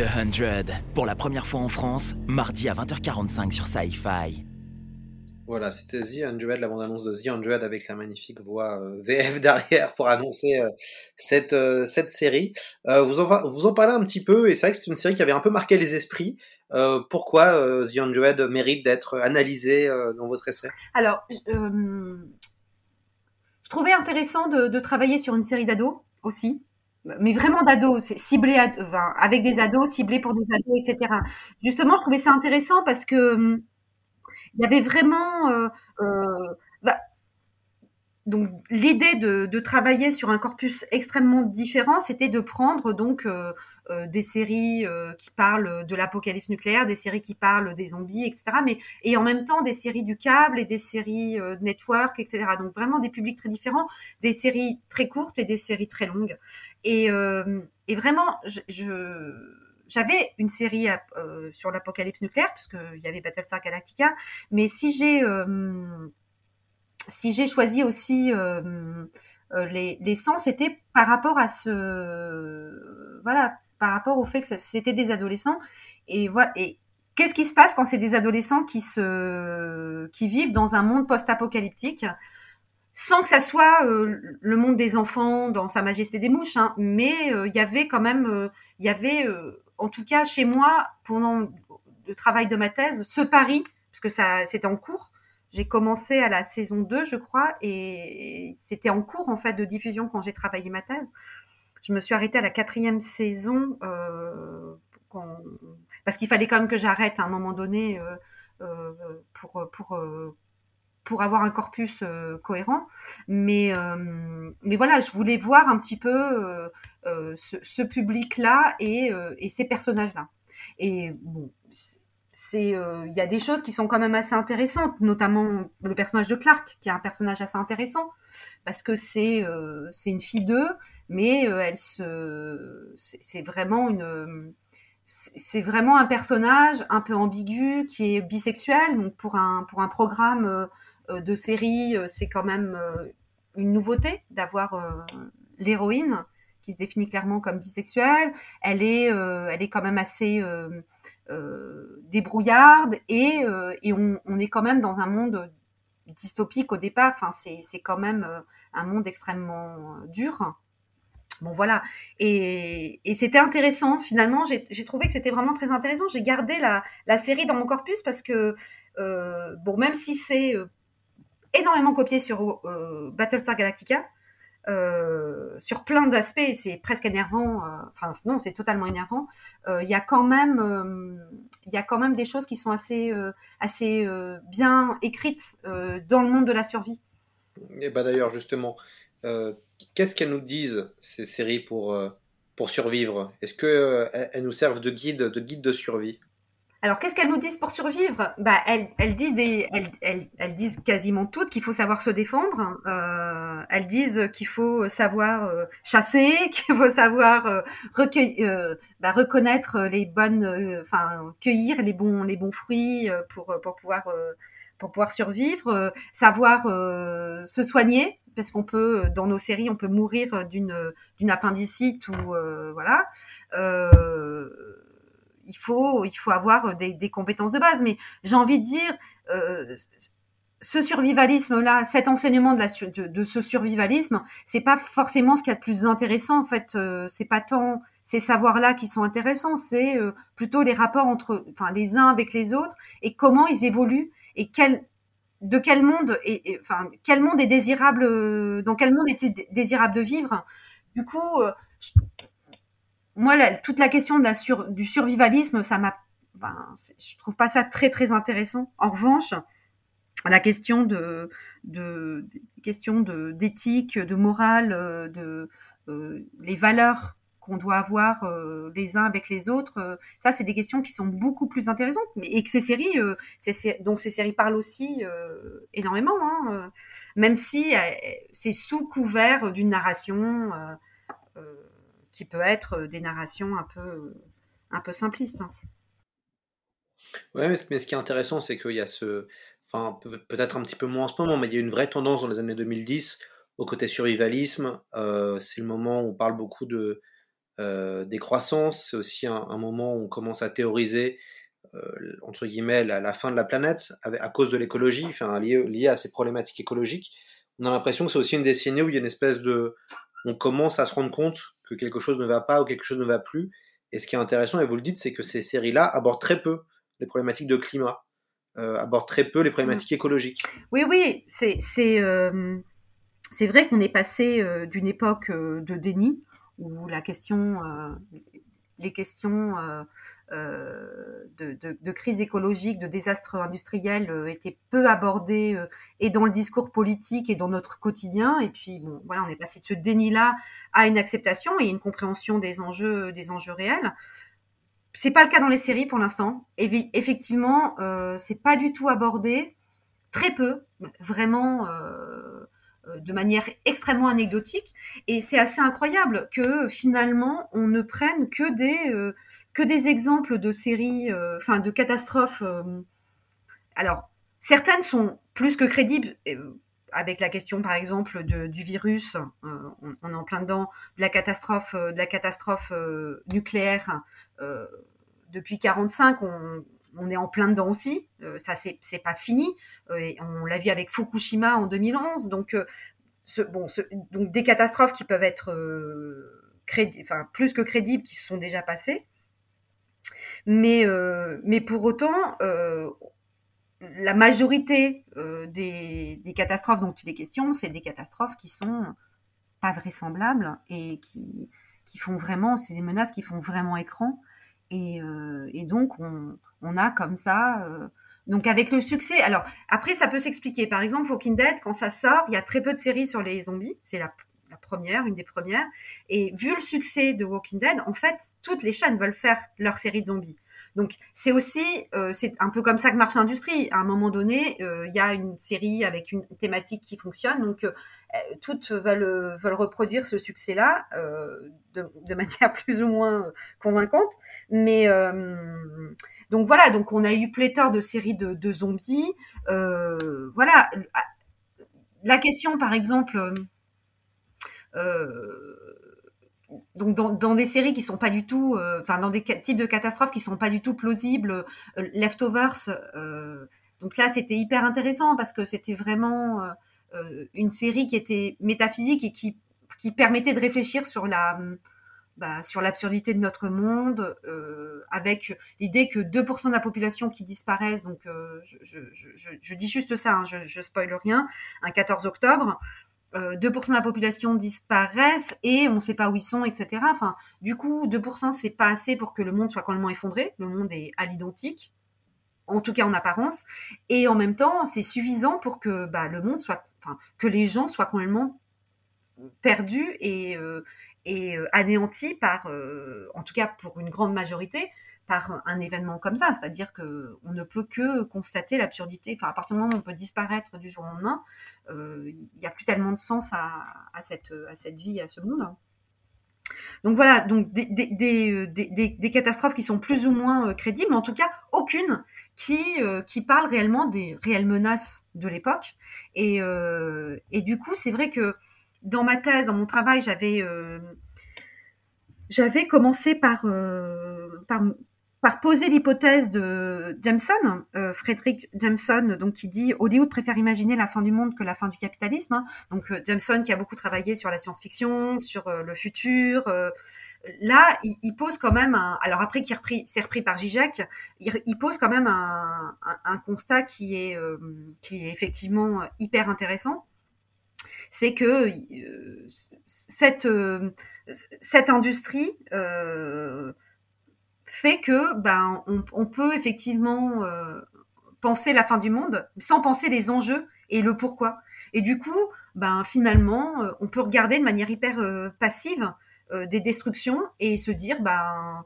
The Hundred, pour la première fois en France, mardi à 20h45 sur Sci-Fi. Voilà, c'était The Hundred, la bande-annonce de The Hundred avec la magnifique voix euh, VF derrière pour annoncer euh, cette, euh, cette série. vous, en, vous en parlez un petit peu, et c'est vrai que c'est une série qui avait un peu marqué les esprits. pourquoi The Hundred mérite d'être analysé dans votre essai? Alors, je trouvais intéressant de, de travailler sur une série d'ados aussi mais vraiment d'ados, ciblé enfin, avec des ados, ciblés pour des ados, etc. Justement, je trouvais ça intéressant parce que hum, il y avait vraiment euh, euh, donc l'idée de, de, travailler sur un corpus extrêmement différent, c'était de prendre donc euh, euh, des séries euh, qui parlent de l'apocalypse nucléaire, des séries qui parlent des zombies, etc. Mais et en même temps des séries du câble et des séries euh, network, etc. Donc vraiment des publics très différents, des séries très courtes et des séries très longues. Et, et vraiment, je, j'avais une série sur l'apocalypse nucléaire parce qu'il y avait Battlestar Galactica, mais si j'ai si j'ai choisi aussi les, les sens, c'était par rapport à ce voilà par rapport au fait que c'était des adolescents. Et. Et qu'est-ce qui se passe quand c'est des adolescents qui se, qui vivent dans un monde post-apocalyptique, sans que ça soit euh, le monde des enfants dans sa majesté des mouches, hein, mais euh, il y avait quand même, euh, il y avait, en tout cas chez moi, pendant le travail de ma thèse, ce pari, parce que ça, c'était en cours. J'ai commencé à la saison 2, je crois, et c'était en cours en fait de diffusion quand j'ai travaillé ma thèse je me suis arrêtée à la quatrième saison euh, parce qu'il fallait quand même que j'arrête à un moment donné euh, euh, pour pour pour avoir un corpus cohérent. Mais mais voilà, je voulais voir un petit peu ce, ce public-là et, et ces personnages-là. Et bon, c'est il y a des choses qui sont quand même assez intéressantes, notamment le personnage de Clark, qui est un personnage assez intéressant parce que c'est c'est une fille d'eux mais euh, elle c'est vraiment une, c'est vraiment un personnage un peu ambigu qui est bisexuel. Donc pour un pour un programme euh, de série, euh, c'est quand même une nouveauté d'avoir l'héroïne qui se définit clairement comme bisexuelle. Elle est elle est quand même assez débrouillarde et, et on, est quand même dans un monde dystopique au départ. Enfin, c'est quand même un monde extrêmement dur. Bon voilà, et, c'était intéressant. Finalement, j'ai trouvé que c'était vraiment très intéressant. J'ai gardé la, série dans mon corpus parce que euh, bon, même si c'est euh, énormément copié sur euh, Battlestar Galactica, euh, sur plein d'aspects, c'est presque énervant. Euh, enfin non, c'est totalement énervant. Il y a quand même, y a quand même des choses qui sont assez, assez bien écrites dans le monde de la survie. Et bah d'ailleurs justement qu'est-ce qu'elles nous disent ces séries pour, euh, pour survivre? Est-ce qu'elles euh, nous servent de guide de, guide de survie? Alors, qu'est-ce qu'elles nous disent pour survivre? Bah, elles, disent des, elles, elles, disent quasiment toutes qu'il faut savoir se défendre. Euh, elles disent qu'il faut savoir euh, chasser, qu'il faut savoir euh, recueillir, bah, reconnaître les bonnes, enfin cueillir les bons, les bons fruits pour pour pouvoir pour pouvoir survivre, savoir se soigner parce qu'on peut dans nos séries on peut mourir d'une d'une appendicite ou voilà il faut il faut avoir des, des compétences de base. Mais j'ai envie de dire euh, ce survivalisme là cet enseignement de la de, de ce survivalisme c'est pas forcément ce qu'il y a de plus intéressant en fait euh, c'est pas tant ces savoirs là qui sont intéressants c'est euh, plutôt les rapports entre enfin les uns avec les autres et comment ils évoluent et quel de quel monde est, enfin quel monde est désirable, dans quel monde est-il désirable de vivre. Du coup, moi, toute la question du survivalisme, ça m'a, ben, je trouve pas ça très très intéressant. En revanche, la question de, de, question de d'éthique, de morale, de euh, les valeurs qu'on doit avoir euh, les uns avec les autres, euh, ça c'est des questions qui sont beaucoup plus intéressantes, et que ces séries, dont ces séries parlent aussi énormément, hein, même si c'est sous couvert d'une narration qui peut être des narrations un peu un peu simplistes. Hein. Ouais, mais ce qui est intéressant, c'est qu'il y a ce, enfin peut-être un petit peu moins en ce moment, mais il y a une vraie tendance dans les années 2010 au côté survivalisme. Euh, c'est le moment où on parle beaucoup de euh, décroissance. C'est aussi un, moment où on commence à théoriser euh, entre guillemets la, fin de la planète à cause de l'écologie, enfin lié, à ces problématiques écologiques. On a l'impression que c'est aussi une décennie où il y a une espèce de, on commence à se rendre compte que quelque chose ne va pas ou quelque chose ne va plus. Et ce qui est intéressant, et vous le dites, c'est que ces séries-là abordent très peu les problématiques de climat, abordent très peu les problématiques écologiques. Oui, oui, c'est c'est vrai qu'on est passé euh, d'une époque euh, de déni où la question, euh, les questions de, crise écologique, de désastre industriel étaient peu abordées et dans le discours politique et dans notre quotidien. Et puis bon, voilà, on est passé de ce déni-là à une acceptation et une compréhension des enjeux, des enjeux réels. C'est pas le cas dans les séries pour l'instant. Effectivement, c'est pas du tout abordé, très peu, vraiment. Euh, de manière extrêmement anecdotique. Et c'est assez incroyable que finalement on ne prenne que des, euh, que des exemples de séries, euh, enfin de catastrophes. alors, certaines sont plus que crédibles. avec la question, par exemple, du virus, on, est en plein dedans, de la catastrophe, nucléaire. depuis 45, on, on est en plein dedans aussi. Euh, ça, c'est pas fini. Euh, on l'a vu avec Fukushima en 2011. Donc, euh, donc des catastrophes qui peuvent être plus que crédibles, qui se sont déjà passées. Mais, mais pour autant, la majorité des, des, catastrophes dont il est question, c'est des catastrophes qui sont pas vraisemblables et qui, qui font vraiment, c'est des menaces qui font vraiment écran. Et, et donc, on, on a comme ça. Euh, donc avec le succès, alors après ça peut s'expliquer. Par exemple, Walking Dead, quand ça sort, il y a très peu de séries sur les zombies. C'est la, première, une des premières. Et vu le succès de Walking Dead, en fait, toutes les chaînes veulent faire leur série de zombies. Donc c'est aussi, euh, c'est un peu comme ça que marche l'industrie. À un moment donné, euh, il y a une série avec une thématique qui fonctionne, donc toutes veulent, reproduire ce succès-là de, de, manière plus ou moins convaincante. Mais donc voilà, donc on a eu pléthore de séries de, zombies. Euh, voilà, la question par exemple, euh, donc dans, des séries qui sont pas du tout, euh, enfin dans des types de catastrophes qui sont pas du tout plausibles, Leftovers. donc là, c'était hyper intéressant parce que c'était vraiment une série qui était métaphysique et qui, qui permettait de réfléchir sur la bah, sur l'absurdité de notre monde, euh, avec l'idée que 2% de la population qui disparaissent, donc euh, je, dis juste ça, hein, je, je spoil rien, un 14 octobre, 2% euh, de la population disparaissent et on ne sait pas où ils sont, etc. Enfin, du coup, 2% c'est pas assez pour que le monde soit complètement effondré. Le monde est à l'identique, en tout cas en apparence, et en même temps, c'est suffisant pour que bah, le monde soit, enfin, que les gens soient complètement perdus et, et euh, anéanti par, euh, en tout cas pour une grande majorité, par un événement comme ça. C'est-à-dire que on ne peut que constater l'absurdité. Enfin, à partir du moment où on peut disparaître du jour au lendemain, euh, il n'y a plus tellement de sens à, cette, vie, à ce monde. Donc voilà, donc des, des, catastrophes qui sont plus ou moins crédibles, mais en tout cas aucune qui, parle réellement des réelles menaces de l'époque. Et, du coup, c'est vrai que dans ma thèse, dans mon travail, j'avais euh, commencé par, euh, par, par poser l'hypothèse de Jameson, euh, Frédéric Jameson, donc qui dit Hollywood préfère imaginer la fin du monde que la fin du capitalisme. Hein. Donc Jameson qui a beaucoup travaillé sur la science-fiction, sur le futur. là, il, pose quand même un. Alors après qu'il c'est repris par Zizek, il, pose quand même un, constat qui est, qui est effectivement hyper intéressant. C'est que cette, cette industrie fait que ben on, peut effectivement penser la fin du monde sans penser les enjeux et le pourquoi. Et du coup, ben finalement, euh, on peut regarder de manière hyper euh, passive euh, des destructions et se dire, ben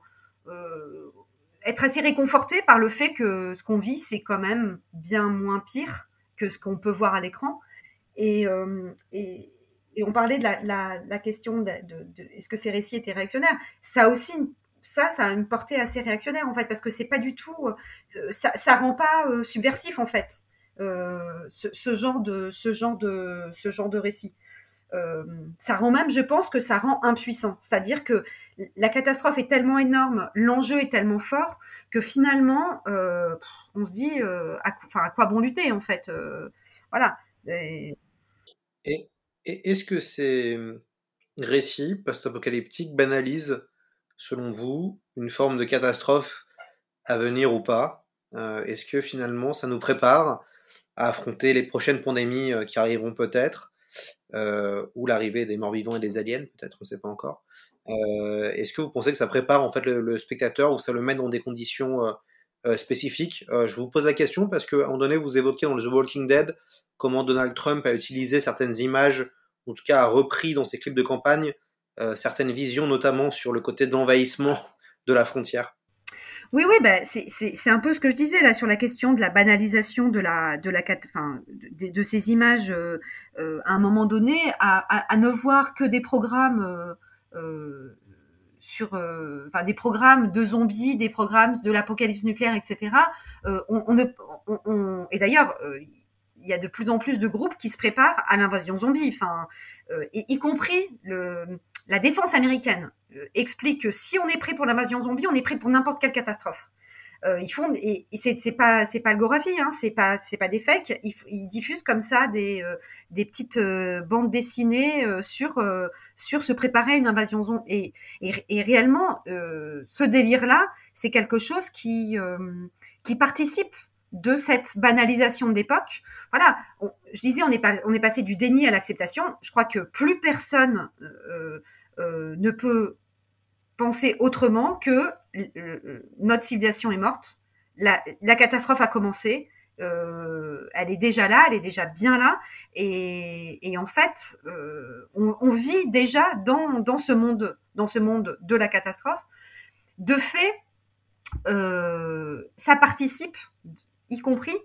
être assez réconforté par le fait que ce qu'on vit, c'est quand même bien moins pire que ce qu'on peut voir à l'écran. Et, et, on parlait de la, question de, est-ce que ces récits étaient réactionnaires? Ça aussi, ça, ça a une portée assez réactionnaire en fait, parce que c'est pas du tout, ça, ça rend pas subversif en fait. Euh, ce, genre de ce genre de ce genre de récit. Euh, ça rend même, je pense que ça rend impuissant. C'est-à-dire que la catastrophe est tellement énorme, l'enjeu est tellement fort que finalement, euh, on se dit, enfin, à quoi bon lutter en fait Voilà. Et, et est-ce que ces récits post-apocalyptiques banalisent, selon vous, une forme de catastrophe à venir ou pas? Est-ce que finalement, ça nous prépare à affronter les prochaines pandémies euh, qui arriveront peut-être, euh, ou l'arrivée des morts-vivants et des aliens, peut-être, on ne sait pas encore. Euh, est-ce que vous pensez que ça prépare en fait le, spectateur ou ça le met dans des conditions spécifiques? Je vous pose la question parce qu'à un moment donné, vous évoquez dans The Walking Dead comment Donald Trump a utilisé certaines images, en tout cas a repris dans ses clips de campagne certaines visions, notamment sur le côté d'envahissement de la frontière. Oui, oui, bah, c'est un peu ce que je disais là sur la question de la banalisation de ces images euh, euh, à un moment donné, à, ne voir que des programmes euh, euh sur, des programmes de zombies, des programmes de l'apocalypse nucléaire, etc. et d'ailleurs, il y a de plus en plus de groupes qui se préparent à l'invasion zombie, y compris le la défense américaine euh, explique que si on est prêt pour l'invasion zombie, on est prêt pour n'importe quelle catastrophe. Euh, ils font et, c'est pas c'est pas algographie, hein, c'est pas c'est pas des fakes. Ils, diffusent comme ça des euh, des petites bandes dessinées sur sur se préparer à une invasion zombie. Et, et, et réellement, ce délire là, c'est quelque chose qui qui participe de cette banalisation de l'époque. Voilà, je disais, on est, passé du déni à l'acceptation. Je crois que plus personne euh, euh, ne peut penser autrement que euh, notre civilisation est morte, la, catastrophe a commencé, elle est déjà là, elle est déjà bien là, et, en fait, on, vit déjà dans ce monde de la catastrophe. De fait, ça participe y compris,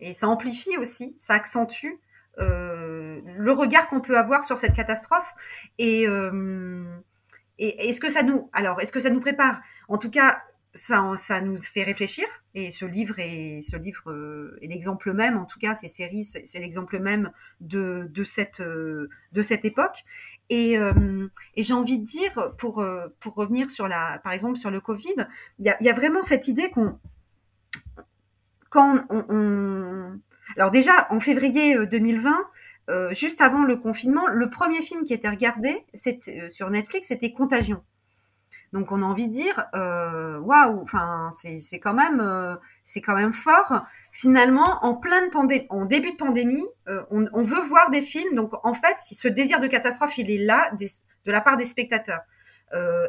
et ça amplifie aussi, ça accentue euh, le regard qu'on peut avoir sur cette catastrophe. Et, euh, et est-ce que ça nous, alors, est-ce que ça nous prépare? En tout cas, ça, ça nous fait réfléchir. Et ce livre est, ce livre euh, est l'exemple même, en tout cas, ces séries, c'est l'exemple même de, de, cette, de cette époque. Et, j'ai envie de dire, pour, pour revenir sur la, par exemple, sur le Covid, il y a vraiment cette idée qu'on quand on, Alors déjà, en février 2020, euh, euh, juste avant le confinement, le premier film qui était regardé euh, sur Netflix, c'était Contagion. Donc on a envie de dire, waouh, c'est quand même fort. Finalement, en en début de pandémie, on, veut voir des films. Donc en fait, ce désir de catastrophe, il est là de la part des spectateurs.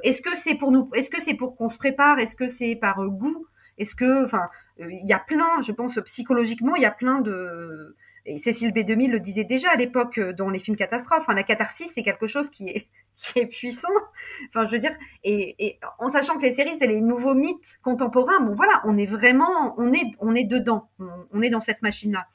est-ce que c'est pour nous Est-ce que c'est pour qu'on se prépare? Est-ce que c'est par goût? Est-ce que, enfin, il y a plein, je pense psychologiquement, il y a plein de et Cécile B2000 le disait déjà à l'époque euh, dans les films catastrophes. Enfin, la catharsis, c'est quelque chose qui est, puissant. Enfin, je veux dire, et, en sachant que les séries, c'est les nouveaux mythes contemporains. Bon, voilà, on est vraiment, on est, on est dedans, on, est dans cette machine-là.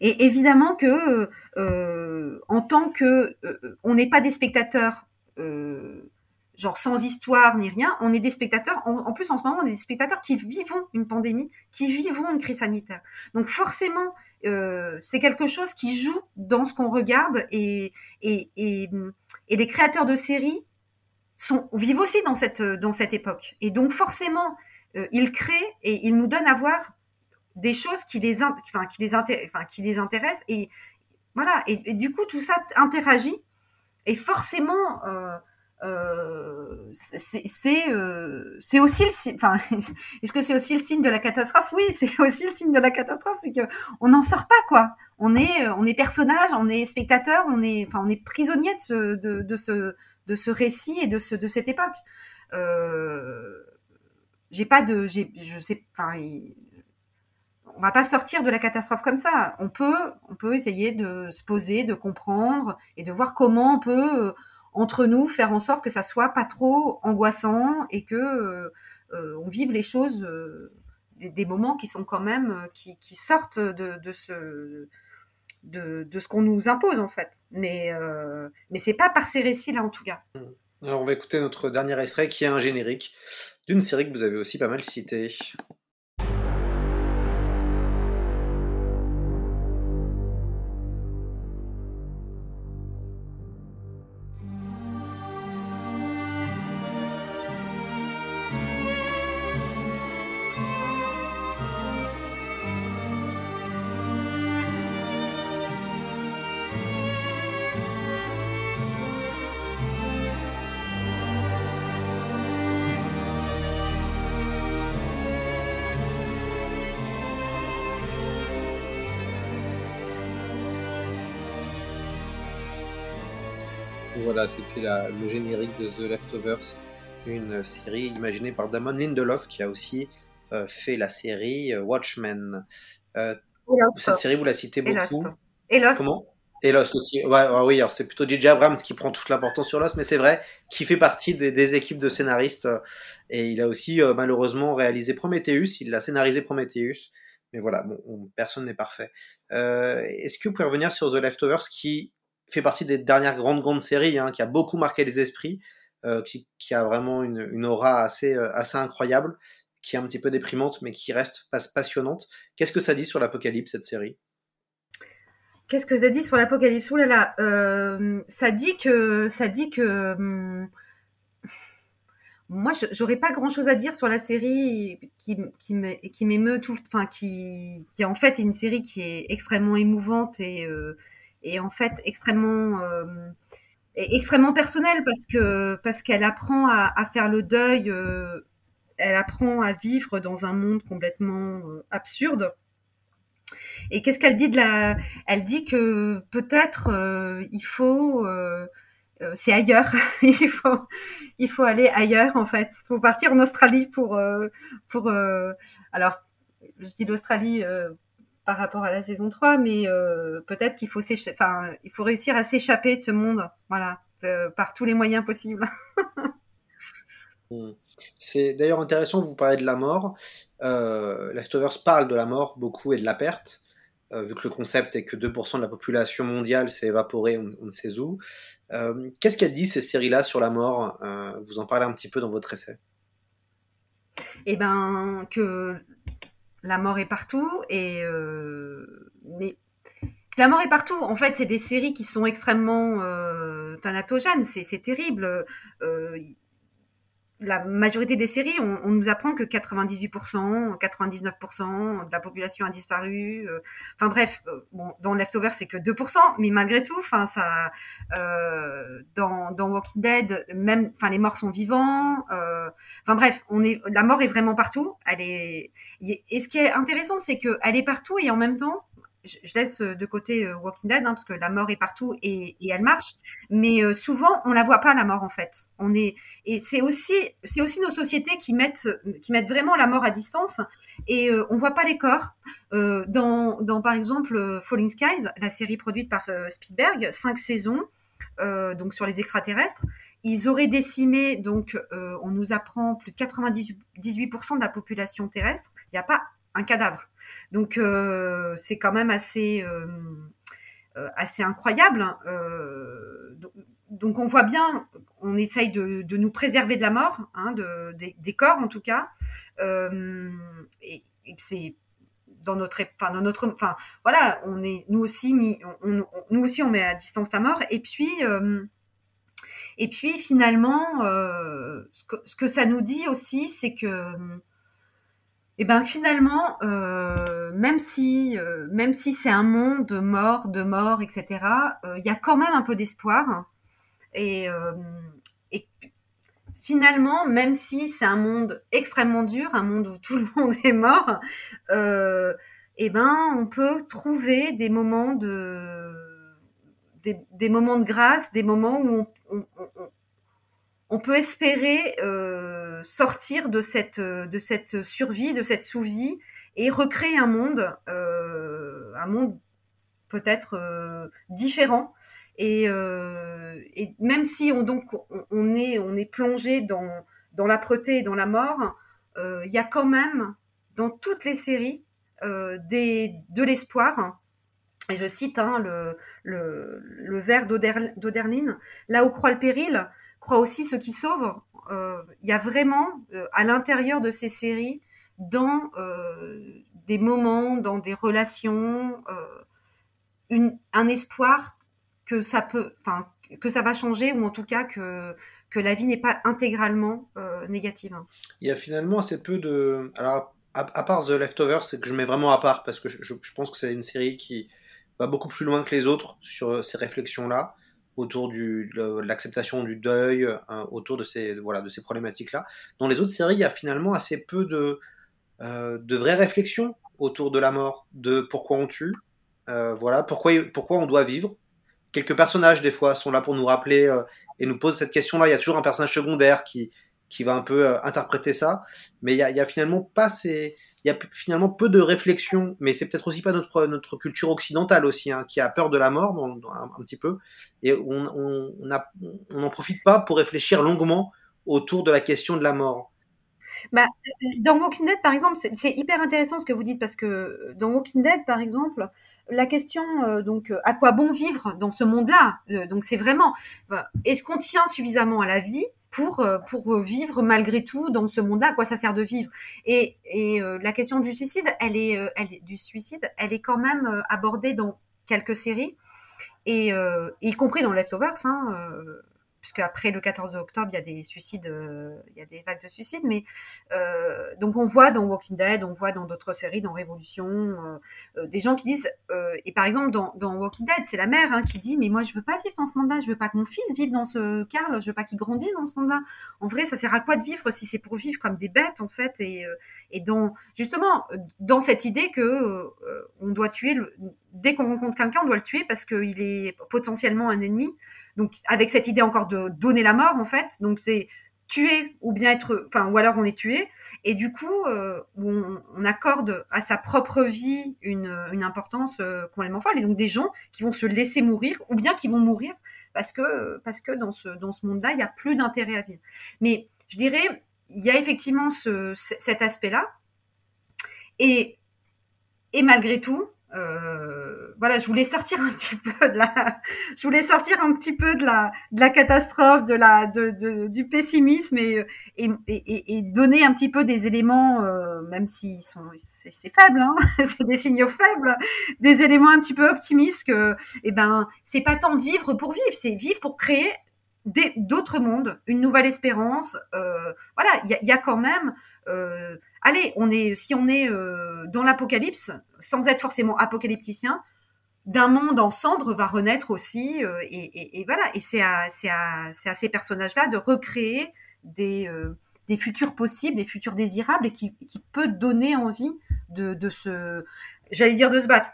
Et évidemment que, euh, en tant que, euh, on n'est pas des spectateurs euh, genre sans histoire ni rien, on est des spectateurs, en, plus en ce moment on est des spectateurs qui vivons une pandémie, qui vivons une crise sanitaire. Donc forcément, euh, c'est quelque chose qui joue dans ce qu'on regarde et, et, et, et, les créateurs de séries sont, vivent aussi dans cette, dans cette époque. Et donc forcément, euh, ils créent et ils nous donnent à voir des choses qui les, enfin, qui les, enfin, qui les intéressent. Et voilà, et, du coup tout ça interagit et forcément... Euh, c'est c'est aussi le. Enfin, est-ce que c'est aussi le signe de la catastrophe? Oui, c'est aussi le signe de la catastrophe, c'est que on n'en sort pas quoi. On est on est personnage, on est spectateur, on est prisonnier de ce récit et de ce de cette époque. Euh, j'ai pas de, je sais, on va pas sortir de la catastrophe comme ça. On peut, essayer de se poser, de comprendre et de voir comment on peut euh, entre nous faire en sorte que ça soit pas trop angoissant et que euh, euh, on vive les choses, des, moments qui sont quand même qui, sortent de, ce de, ce qu'on nous impose en fait. Mais mais c'est pas par ces récits là en tout cas. Alors on va écouter notre dernier extrait qui est un générique d'une série que vous avez aussi pas mal citée. Voilà, c'était le générique de The Leftovers, une série imaginée par Damon Lindelof qui a aussi euh, fait la série euh, Watchmen. Euh, cette série, vous la citez beaucoup. Et Lost. Comment? Et Lost aussi. Ouais, oui, alors c'est plutôt J.J. Abrams qui prend toute l'importance sur Lost, mais c'est vrai qu'il fait partie des, équipes de scénaristes. et il a aussi malheureusement réalisé Prometheus. Il a scénarisé Prometheus. Mais voilà, bon, personne n'est parfait. Est-ce que vous pouvez revenir sur The Leftovers qui fait partie des dernières grandes, grandes séries, hein, qui a beaucoup marqué les esprits, euh, qui, a vraiment une, aura assez, euh, assez incroyable, qui est un petit peu déprimante, mais qui reste passionnante. Qu'est-ce que ça dit sur l'Apocalypse, cette série? Qu'est-ce que ça dit sur l'Apocalypse? Ouh là là, euh, ça dit que, ça dit que, hum, moi, j'aurais pas grand-chose à dire sur la série qui, qui m'émeut tout, enfin, qui, qui en fait est une série qui est extrêmement émouvante et et en fait extrêmement euh, extrêmement personnelle parce que parce qu'elle apprend à, à, faire le deuil, euh, elle apprend à vivre dans un monde complètement euh, absurde. Et qu'est-ce qu'elle dit de la Elle dit que peut-être il faut c'est ailleurs. il faut, il faut aller ailleurs en fait. Il faut partir en Australie pour, pour. alors, je dis l'Australie par rapport à la saison 3, mais euh, peut-être qu'il faut, enfin, il faut réussir à s'échapper de ce monde, voilà, par tous les moyens possibles. Hmm. C'est d'ailleurs intéressant que vous parlez de la mort. Euh, Leftovers parle de la mort beaucoup et de la perte, euh, vu que le concept est que 2% de la population mondiale s'est évaporée, on, ne sait où. Qu'est-ce qu'elle dit ces séries-là sur la mort? Vous en parlez un petit peu dans votre essai. Eh ben, que la mort est partout et euh, mais la mort est partout. En fait, c'est des séries qui sont extrêmement euh. C'est terrible. Euh, la majorité des séries, on, nous apprend que 98%, 99% de la population a disparu. Euh, enfin bref, euh, bon, dans Leftovers c'est que 2%, mais malgré tout, enfin ça, euh, dans, dans Walking Dead, même, enfin les morts sont vivants. Enfin bref, on est, la mort est vraiment partout. Elle est, et ce qui est intéressant, c'est que elle est partout et en même temps, je, laisse euh, de côté euh, Walking Dead hein, parce que la mort est partout et, elle marche, mais euh, souvent on la voit pas la mort en fait. On est et c'est aussi c'est aussi nos sociétés qui mettent qui mettent vraiment la mort à distance et on voit pas les corps. dans, dans par exemple Falling Skies, la série produite par Spielberg, cinq saisons donc sur les extraterrestres, ils auraient décimé donc on nous apprend plus de 98% de la population terrestre. Il n'y a pas un cadavre. Donc euh, c'est quand même assez euh, euh, assez incroyable. Hein. donc on voit bien, on essaye de, nous préserver de la mort, hein, de, des, corps en tout cas. et, c'est dans notre, enfin dans notre, enfin voilà, on est nous aussi mis, nous aussi on met à distance la mort. Et puis et puis finalement, ce, que, ça nous dit aussi, c'est que et ben finalement, euh, même si euh, même si c'est un monde de mort, de mort, etc., euh, il y a quand même un peu d'espoir. Et, et, finalement, même si c'est un monde extrêmement dur, un monde où tout le monde est mort, eh ben, on peut trouver des moments de, des, des moments de grâce, des moments où on, on, on, on peut espérer euh, sortir de cette, de cette survie, de cette sous-vie et recréer un monde, euh, un monde peut-être euh, différent. Et, euh, même si on donc on est on est plongé dans l'âpreté et dans la mort, euh, il y a quand même dans toutes les séries euh, de l'espoir. Et je cite hein, le, le, vers d'Oderlin, là où croit le péril, croit aussi ceux qui sauvent. Euh, il y a vraiment euh, à l'intérieur de ces séries, dans euh, des moments, dans des relations, un espoir que ça peut, enfin que ça va changer ou en tout cas que que la vie n'est pas intégralement négative. Il y a finalement assez peu de, alors à, part The Leftovers, c'est que je mets vraiment à part parce que je pense que c'est une série qui va beaucoup plus loin que les autres sur ces réflexions-là autour du, de l'acceptation du deuil, hein, autour de ces, voilà, de ces problématiques-là. Dans les autres séries, il y a finalement assez peu de, euh, de vraies réflexions autour de la mort, de pourquoi on tue, euh, voilà, pourquoi, pourquoi on doit vivre. Quelques personnages, des fois, sont là pour nous rappeler euh, et nous posent cette question-là. Il y a toujours un personnage secondaire qui, qui va un peu euh, interpréter ça, mais il y a, il y a finalement pas ces, il y a finalement peu de réflexion, mais c'est peut-être aussi pas notre culture occidentale aussi, hein, qui a peur de la mort un, petit peu, et on n'en profite pas pour réfléchir longuement autour de la question de la mort. Bah, dans Walking Dead, par exemple, c'est hyper intéressant ce que vous dites parce que dans Walking Dead, par exemple, la question euh, donc à quoi bon vivre dans ce monde-là? Euh, Donc c'est vraiment est-ce qu'on tient suffisamment à la vie? Pour euh, pour vivre malgré tout dans ce monde-là. À quoi ça sert de vivre Et, euh, la question du suicide, elle est, euh, elle est du suicide, elle est quand même abordée dans quelques séries et y compris dans Leftovers. Hein, puisque après le 14 octobre, il y a des suicides, euh, il y a des vagues de suicides. Mais euh, donc on voit dans Walking Dead, on voit dans d'autres séries, dans Révolution, euh, des gens qui disent. Et par exemple dans, Walking Dead, c'est la mère hein, qui dit mais moi je veux pas vivre dans ce monde-là, je veux pas que mon fils vive dans ce Carl, je veux pas qu'il grandisse dans ce monde-là. En vrai, ça sert à quoi de vivre si c'est pour vivre comme des bêtes en fait et justement dans cette idée que on doit tuer dès qu'on rencontre quelqu'un, on doit le tuer parce qu'il est potentiellement un ennemi. Donc avec cette idée encore de donner la mort en fait. Donc c'est tuer ou bien être, enfin ou alors on est tué. Et du coup, euh, on, accorde à sa propre vie une, importance euh, complètement folle. Et donc des gens qui vont se laisser mourir ou bien qui vont mourir parce que parce que dans ce dans ce monde-là, il y a plus d'intérêt à vivre. Mais je dirais, il y a effectivement ce, cet aspect-là. Et et malgré tout, euh, voilà, je voulais sortir un petit peu de la, je voulais sortir un petit peu de la, de la catastrophe, de la, de, du pessimisme et, et, et, donner un petit peu des éléments, euh, même s'ils sont, c'est faible, hein, c'est des signaux faibles, des éléments un petit peu optimistes que, eh ben, c'est pas tant vivre pour vivre, c'est vivre pour créer d'autres mondes, une nouvelle espérance. Euh, voilà, il y a, y a, quand même euh, allez, on est, si on est euh, dans l'apocalypse, sans être forcément apocalypticien, d'un monde en cendres va renaître aussi, euh, et, voilà. Et c'est à, ces personnages-là de recréer des, euh, des futurs possibles, des futurs désirables, et qui, peut donner envie de, se, j'allais dire de se battre.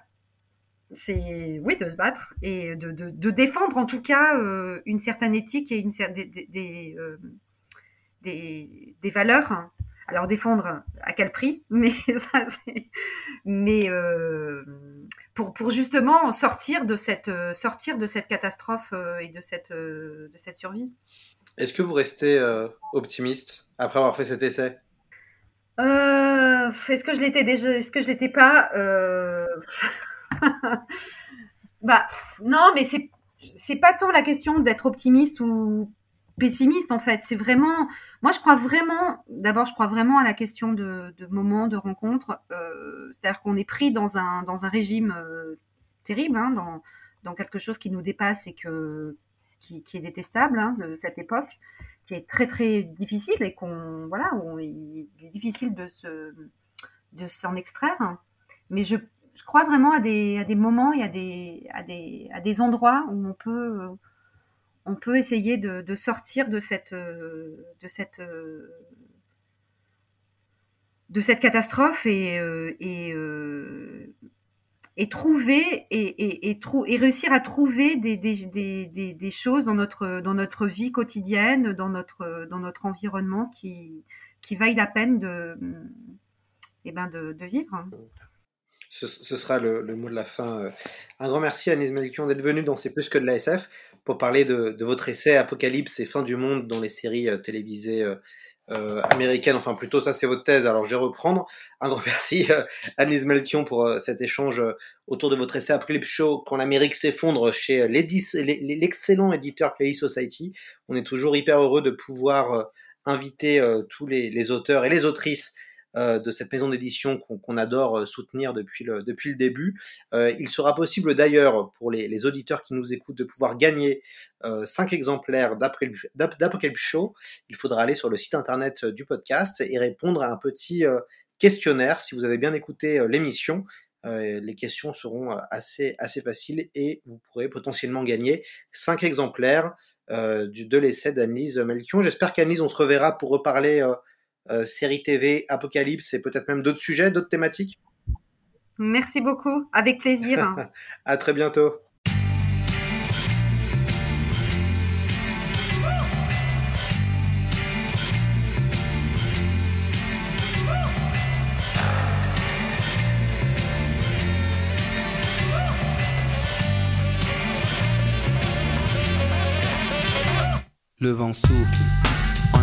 C'est oui de se battre et de, défendre en tout cas une certaine éthique et une des, des, valeurs alors défendre à quel prix Mais ça, mais euh, pour pour justement sortir de cette sortir de cette catastrophe euh, et de cette euh, de cette survie. Est-ce que vous restez euh, optimiste après avoir fait cet essai? Euh, Est-ce que je l'étais déjà Est-ce que je l'étais pas? Bah non, mais c'est c'est pas tant la question d'être optimiste ou pessimiste en fait. C'est vraiment, moi je crois vraiment, d'abord je crois vraiment à la question de, moments, de rencontres. Euh, C'est-à-dire qu'on est pris dans un dans un régime euh, terrible, hein, dans dans quelque chose qui nous dépasse et que qui, qui est détestable hein, de cette époque, qui est très très difficile et qu'on voilà, on, il est difficile de se de s'en extraire. Mais je je crois vraiment à des, à des moments et à des, à des, à des endroits où on peut, on peut essayer de, sortir de cette, de cette, catastrophe et, et trouver et, réussir à trouver des, choses dans notre, vie quotidienne, dans notre, environnement qui, qui vaillent la peine de, eh ben vivre. Ce, sera le, mot de la fin. Un grand merci à Anis Melchion d'être venu dans C'est plus que de la SF pour parler de, de, votre essai Apocalypse et fin du monde dans les séries euh, télévisées euh, euh, américaine, enfin plutôt ça c'est votre thèse, alors je vais reprendre. Un grand merci euh, Annelise Melchion pour euh, cet échange autour de votre essai Apocalypse Show quand l'Amérique s'effondre chez l'excellent éditeur Play Society. On est toujours hyper heureux de pouvoir inviter tous les, auteurs et les autrices de cette maison d'édition qu'on adore euh, soutenir depuis le, depuis le début. Euh, il sera possible d'ailleurs pour les, les, auditeurs qui nous écoutent de pouvoir gagner euh, 5 exemplaires d'Apocalypse Show. Il faudra aller sur le site internet du podcast et répondre à un petit questionnaire si vous avez bien écouté l'émission. Euh, les questions seront assez, assez faciles et vous pourrez potentiellement gagner 5 exemplaires euh, du, de l'essai d'Annelise Melchion. J'espère qu'Annelise, on se reverra pour reparler euh, série TV, Apocalypse et peut-être même d'autres sujets, d'autres thématiques Merci beaucoup, avec plaisir. à très bientôt. Le vent souffle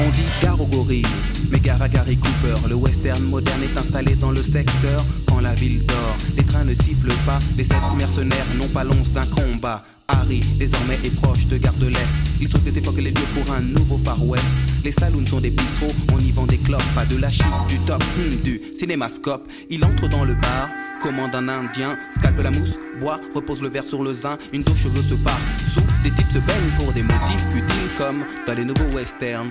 On dit gare au gorille, mais gare à Gary Cooper. Le western moderne est installé dans le secteur quand la ville dort. Les trains ne sifflent pas, les sept mercenaires n'ont pas l'once d'un combat. Harry, désormais est proche de Gare de l'Est. Il saute des époques les lieux pour un nouveau Far West. Les saloons sont des bistrots, on y vend des clopes, pas de la chip, du top, hmm, du cinémascope. Il entre dans le bar, commande un indien, scalpe la mousse, boit, repose le verre sur le zin, une dos cheveux se part. Sous, des types se baignent pour des motifs futiles comme dans les nouveaux westerns.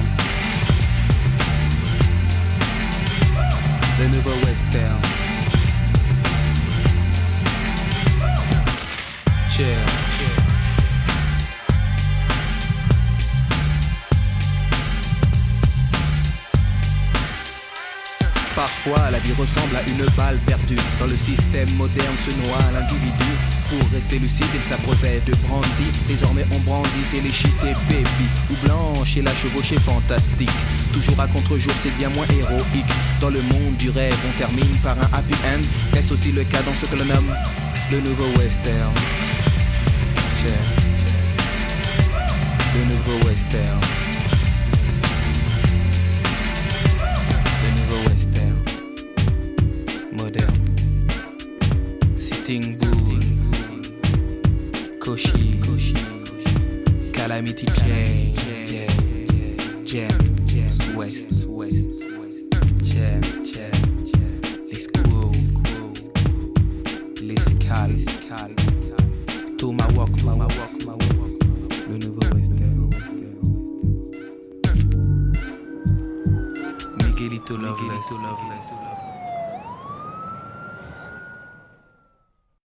Le nouveau western. Cheers. Parfois, la vie ressemble à une balle perdue. Dans le système moderne se noie l'individu. Pour rester lucide, il s'approvait de brandy. Désormais, on brandit téléchité baby. Ou blanche et la chevauchée fantastique. Toujours à contre-jour, c'est bien moins héroïque. Dans le monde du rêve, on termine par un happy end. Est-ce aussi le cas dans ce que l'on nomme le nouveau western? Le nouveau western. Ting Boom, Koshi, Calamity Jam, Jam, West, West, Jam, Jam, Les Cool, Les Cal, Thomas Walk, Thomas Walk, le nouveau western. Miguelito Loveless. Miguelito Loveless.